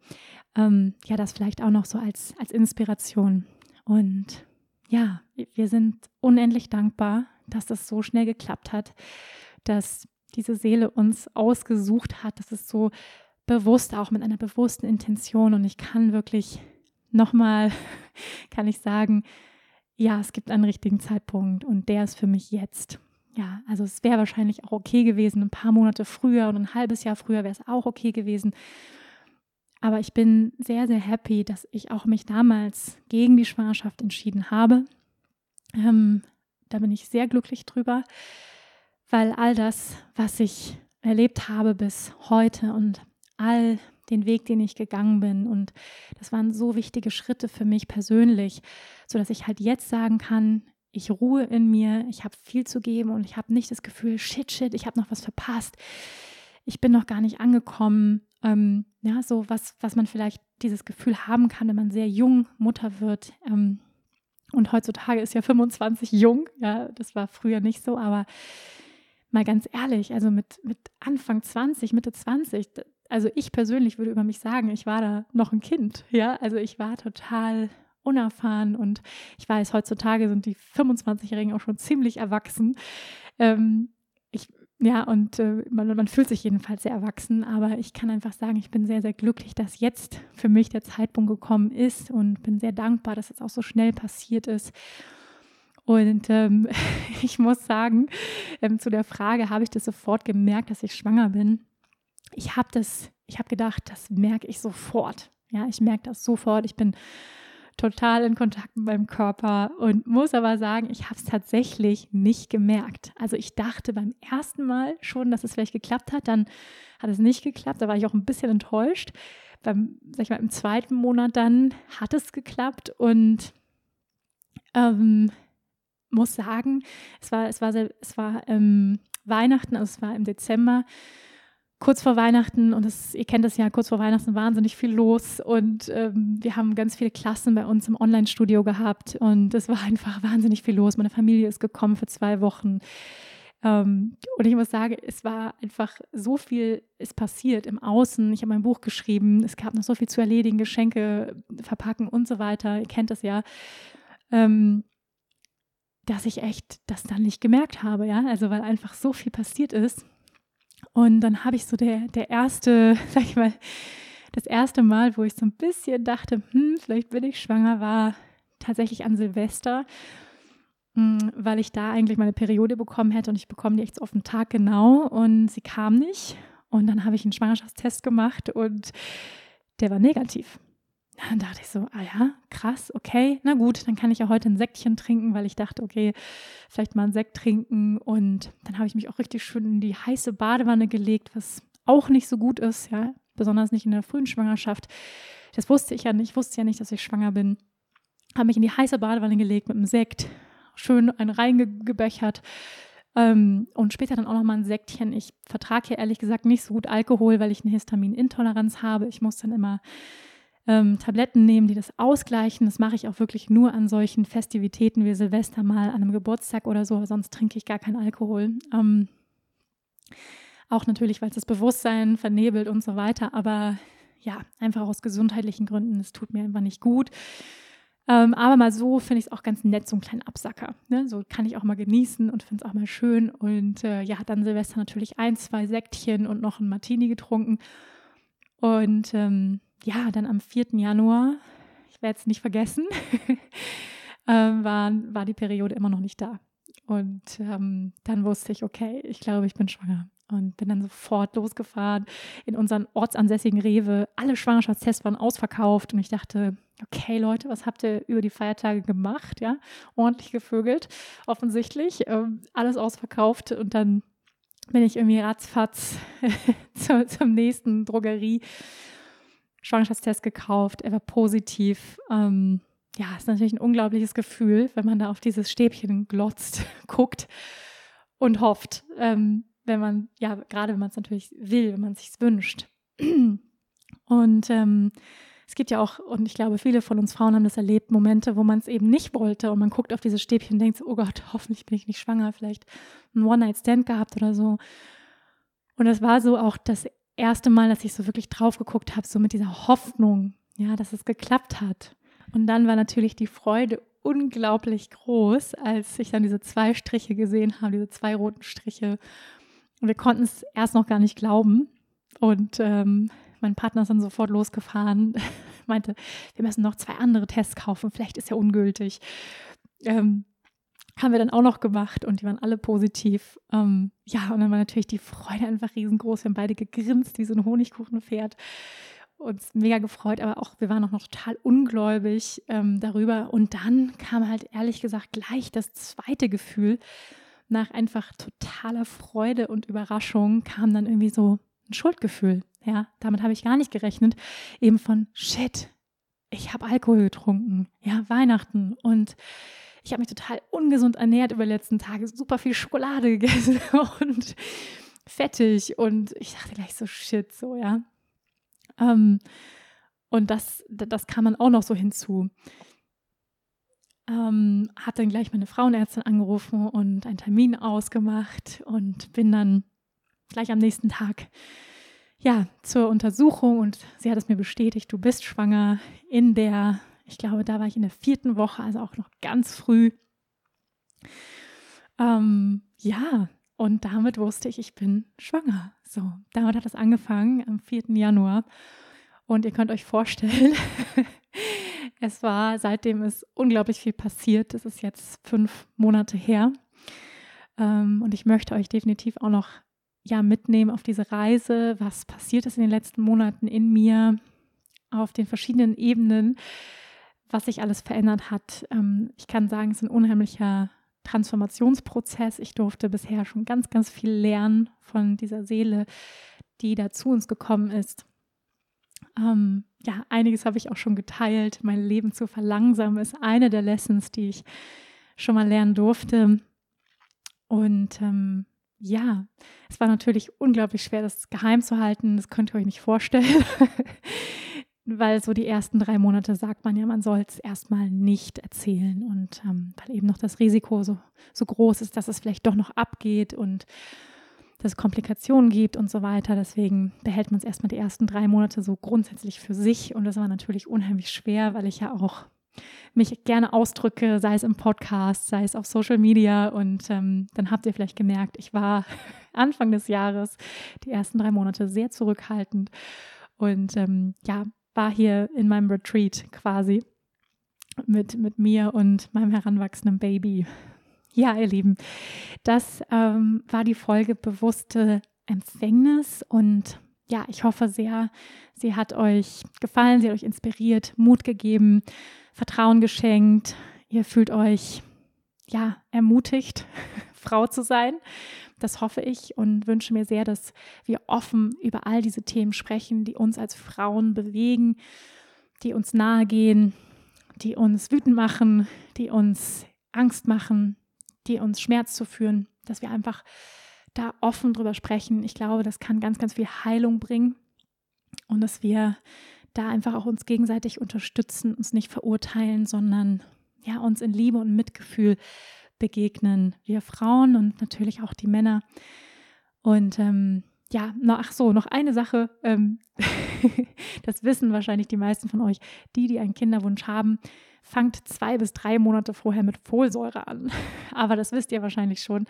Ähm, ja, das vielleicht auch noch so als, als Inspiration. Und ja, wir sind unendlich dankbar, dass das so schnell geklappt hat, dass diese Seele uns ausgesucht hat, dass es so bewusst, auch mit einer bewussten Intention. Und ich kann wirklich nochmal, kann ich sagen, ja, es gibt einen richtigen Zeitpunkt und der ist für mich jetzt. Ja, also es wäre wahrscheinlich auch okay gewesen, ein paar Monate früher und ein halbes Jahr früher wäre es auch okay gewesen. Aber ich bin sehr, sehr happy, dass ich auch mich damals gegen die Schwangerschaft entschieden habe. Ähm, da bin ich sehr glücklich drüber, weil all das, was ich erlebt habe bis heute und all den Weg, den ich gegangen bin. Und das waren so wichtige Schritte für mich persönlich, sodass ich halt jetzt sagen kann, ich ruhe in mir, ich habe viel zu geben und ich habe nicht das Gefühl, shit, shit, ich habe noch was verpasst. Ich bin noch gar nicht angekommen. Ähm, ja, so was, was man vielleicht dieses Gefühl haben kann, wenn man sehr jung Mutter wird. Ähm, und heutzutage ist ja 25 jung. Ja, das war früher nicht so, aber mal ganz ehrlich, also mit, mit Anfang 20, Mitte 20, also ich persönlich würde über mich sagen, ich war da noch ein Kind, ja, also ich war total unerfahren und ich weiß, heutzutage sind die 25-Jährigen auch schon ziemlich erwachsen. Ähm, ich, ja, und äh, man, man fühlt sich jedenfalls sehr erwachsen, aber ich kann einfach sagen, ich bin sehr, sehr glücklich, dass jetzt für mich der Zeitpunkt gekommen ist und bin sehr dankbar, dass es auch so schnell passiert ist. Und ähm, ich muss sagen, ähm, zu der Frage, habe ich das sofort gemerkt, dass ich schwanger bin? Ich habe das, ich habe gedacht, das merke ich sofort. Ja, ich merke das sofort. Ich bin total in Kontakt mit meinem Körper und muss aber sagen, ich habe es tatsächlich nicht gemerkt. Also ich dachte beim ersten Mal schon, dass es vielleicht geklappt hat, dann hat es nicht geklappt, da war ich auch ein bisschen enttäuscht. Beim, sag ich mal, im zweiten Monat dann hat es geklappt und ähm, muss sagen, es war, es war, es war ähm, Weihnachten, also es war im Dezember kurz vor Weihnachten und das, ihr kennt das ja, kurz vor Weihnachten wahnsinnig viel los und ähm, wir haben ganz viele Klassen bei uns im Online-Studio gehabt und es war einfach wahnsinnig viel los. Meine Familie ist gekommen für zwei Wochen. Ähm, und ich muss sagen, es war einfach so viel ist passiert im Außen. Ich habe mein Buch geschrieben, es gab noch so viel zu erledigen, Geschenke verpacken und so weiter. Ihr kennt das ja. Ähm, dass ich echt das dann nicht gemerkt habe, ja, also weil einfach so viel passiert ist und dann habe ich so der, der erste, sag ich mal, das erste Mal, wo ich so ein bisschen dachte, hm, vielleicht bin ich schwanger, war tatsächlich an Silvester, hm, weil ich da eigentlich meine Periode bekommen hätte und ich bekomme die echt auf den Tag genau und sie kam nicht. Und dann habe ich einen Schwangerschaftstest gemacht und der war negativ. Dann dachte ich so, ah ja, krass, okay, na gut, dann kann ich ja heute ein Säckchen trinken, weil ich dachte, okay, vielleicht mal einen Sekt trinken. Und dann habe ich mich auch richtig schön in die heiße Badewanne gelegt, was auch nicht so gut ist, ja, besonders nicht in der frühen Schwangerschaft. Das wusste ich ja nicht, ich wusste ja nicht, dass ich schwanger bin. Habe mich in die heiße Badewanne gelegt mit einem Sekt, schön einen reingebechert. Ähm, und später dann auch noch mal ein Sektchen. Ich vertrage ja ehrlich gesagt nicht so gut Alkohol, weil ich eine Histaminintoleranz habe. Ich muss dann immer ähm, Tabletten nehmen, die das ausgleichen. Das mache ich auch wirklich nur an solchen Festivitäten wie Silvester mal, an einem Geburtstag oder so, sonst trinke ich gar keinen Alkohol. Ähm, auch natürlich, weil es das Bewusstsein vernebelt und so weiter, aber ja, einfach aus gesundheitlichen Gründen, es tut mir einfach nicht gut. Ähm, aber mal so finde ich es auch ganz nett, so einen kleinen Absacker. Ne? So kann ich auch mal genießen und finde es auch mal schön. Und äh, ja, dann Silvester natürlich ein, zwei Sektchen und noch ein Martini getrunken. Und ähm, ja, dann am 4. Januar, ich werde es nicht vergessen, ähm, war, war die Periode immer noch nicht da. Und ähm, dann wusste ich, okay, ich glaube, ich bin schwanger. Und bin dann sofort losgefahren in unseren ortsansässigen Rewe. Alle Schwangerschaftstests waren ausverkauft. Und ich dachte, okay, Leute, was habt ihr über die Feiertage gemacht? Ja, ordentlich gevögelt, offensichtlich. Ähm, alles ausverkauft. Und dann bin ich irgendwie ratzfatz zu, zum nächsten Drogerie Schwangerschaftstest gekauft, er war positiv. Ähm, ja, ist natürlich ein unglaubliches Gefühl, wenn man da auf dieses Stäbchen glotzt, guckt und hofft, ähm, wenn man, ja, gerade wenn man es natürlich will, wenn man es sich wünscht. Und ähm, es gibt ja auch, und ich glaube, viele von uns Frauen haben das erlebt, Momente, wo man es eben nicht wollte und man guckt auf dieses Stäbchen und denkt, oh Gott, hoffentlich bin ich nicht schwanger, vielleicht ein One-Night-Stand gehabt oder so. Und es war so auch das erste Mal, dass ich so wirklich drauf geguckt habe, so mit dieser Hoffnung, ja, dass es geklappt hat. Und dann war natürlich die Freude unglaublich groß, als ich dann diese zwei Striche gesehen habe, diese zwei roten Striche. Und wir konnten es erst noch gar nicht glauben. Und ähm, mein Partner ist dann sofort losgefahren, meinte, wir müssen noch zwei andere Tests kaufen, vielleicht ist er ungültig. Ähm, haben wir dann auch noch gemacht und die waren alle positiv. Ähm, ja, und dann war natürlich die Freude einfach riesengroß. Wir haben beide gegrinst wie so ein Honigkuchenpferd. Uns mega gefreut, aber auch wir waren auch noch total ungläubig ähm, darüber. Und dann kam halt ehrlich gesagt gleich das zweite Gefühl. Nach einfach totaler Freude und Überraschung kam dann irgendwie so ein Schuldgefühl. Ja, damit habe ich gar nicht gerechnet. Eben von Shit, ich habe Alkohol getrunken. Ja, Weihnachten und ich habe mich total ungesund ernährt über die letzten Tage, super viel Schokolade gegessen und fettig und ich dachte gleich so shit, so, ja. Ähm, und das, das kam dann auch noch so hinzu. Ähm, hat dann gleich meine Frauenärztin angerufen und einen Termin ausgemacht und bin dann gleich am nächsten Tag ja zur Untersuchung und sie hat es mir bestätigt, du bist schwanger in der Ich glaube, da war ich in der vierten Woche, also auch noch ganz früh. Ähm, ja, und damit wusste ich, ich bin schwanger. So, damit hat es angefangen am 4. Januar. Und ihr könnt euch vorstellen, es war seitdem ist unglaublich viel passiert. Das ist jetzt fünf Monate her. Ähm, und ich möchte euch definitiv auch noch ja, mitnehmen auf diese Reise, was passiert ist in den letzten Monaten in mir, auf den verschiedenen Ebenen, was sich alles verändert hat. Ähm, ich kann sagen, es ist ein unheimlicher Transformationsprozess. Ich durfte bisher schon ganz, ganz viel lernen von dieser Seele, die da zu uns gekommen ist. Ähm, ja, einiges habe ich auch schon geteilt. Mein Leben zu verlangsamen ist eine der Lessons, die ich schon mal lernen durfte. Und ähm, ja, es war natürlich unglaublich schwer, das geheim zu halten. Das könnt ihr euch nicht vorstellen. weil so die ersten drei Monate sagt man ja, man soll es erstmal nicht erzählen und ähm, weil eben noch das Risiko so, so groß ist, dass es vielleicht doch noch abgeht und dass es Komplikationen gibt und so weiter. Deswegen behält man es erstmal die ersten drei Monate so grundsätzlich für sich und das war natürlich unheimlich schwer, weil ich ja auch mich gerne ausdrücke, sei es im Podcast, sei es auf Social Media. Und ähm, dann habt ihr vielleicht gemerkt, ich war Anfang des Jahres die ersten drei Monate sehr zurückhaltend und ähm, ja, war hier in meinem Retreat quasi mit, mit mir und meinem heranwachsenden Baby. Ja, ihr Lieben, das ähm, war die Folge bewusste Empfängnis und ja, ich hoffe sehr, sie hat euch gefallen, sie hat euch inspiriert, Mut gegeben, Vertrauen geschenkt. Ihr fühlt euch ja ermutigt, Frau zu sein. Das hoffe ich und wünsche mir sehr, dass wir offen über all diese Themen sprechen, die uns als Frauen bewegen, die uns nahe gehen, die uns wütend machen, die uns Angst machen, die uns Schmerz zuführen, dass wir einfach da offen drüber sprechen. Ich glaube, das kann ganz, ganz viel Heilung bringen und dass wir da einfach auch uns gegenseitig unterstützen, uns nicht verurteilen, sondern ja, uns in Liebe und Mitgefühl begegnen. Wir Frauen und natürlich auch die Männer. Und ähm, ja, noch, ach so, noch eine Sache, ähm, das wissen wahrscheinlich die meisten von euch, die, die einen Kinderwunsch haben, fangt zwei bis drei Monate vorher mit Folsäure an. Aber das wisst ihr wahrscheinlich schon.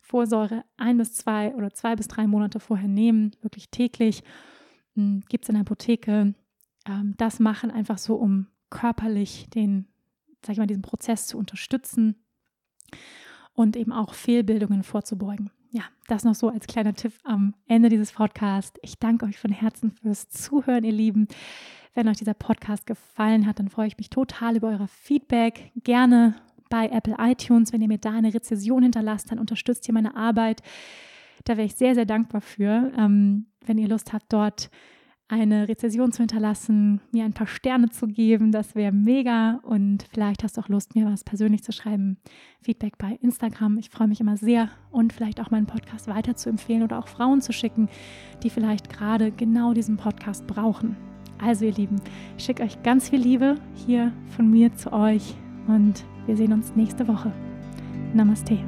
Folsäure ein bis zwei oder zwei bis drei Monate vorher nehmen, wirklich täglich. Hm, Gibt es in der Apotheke ähm, das machen, einfach so, um körperlich den, sag ich mal, diesen Prozess zu unterstützen und eben auch Fehlbildungen vorzubeugen. Ja, das noch so als kleiner Tipp am Ende dieses Podcasts. Ich danke euch von Herzen fürs Zuhören, ihr Lieben. Wenn euch dieser Podcast gefallen hat, dann freue ich mich total über euer Feedback. Gerne bei Apple iTunes, wenn ihr mir da eine Rezession hinterlasst, dann unterstützt ihr meine Arbeit. Da wäre ich sehr, sehr dankbar für. Ähm, wenn ihr Lust habt, dort eine Rezession zu hinterlassen, mir ein paar Sterne zu geben. Das wäre mega. Und vielleicht hast du auch Lust, mir was persönlich zu schreiben. Feedback bei Instagram. Ich freue mich immer sehr. Und vielleicht auch meinen Podcast weiter zu empfehlen oder auch Frauen zu schicken, die vielleicht gerade genau diesen Podcast brauchen. Also ihr Lieben, ich schicke euch ganz viel Liebe hier von mir zu euch und wir sehen uns nächste Woche. Namaste.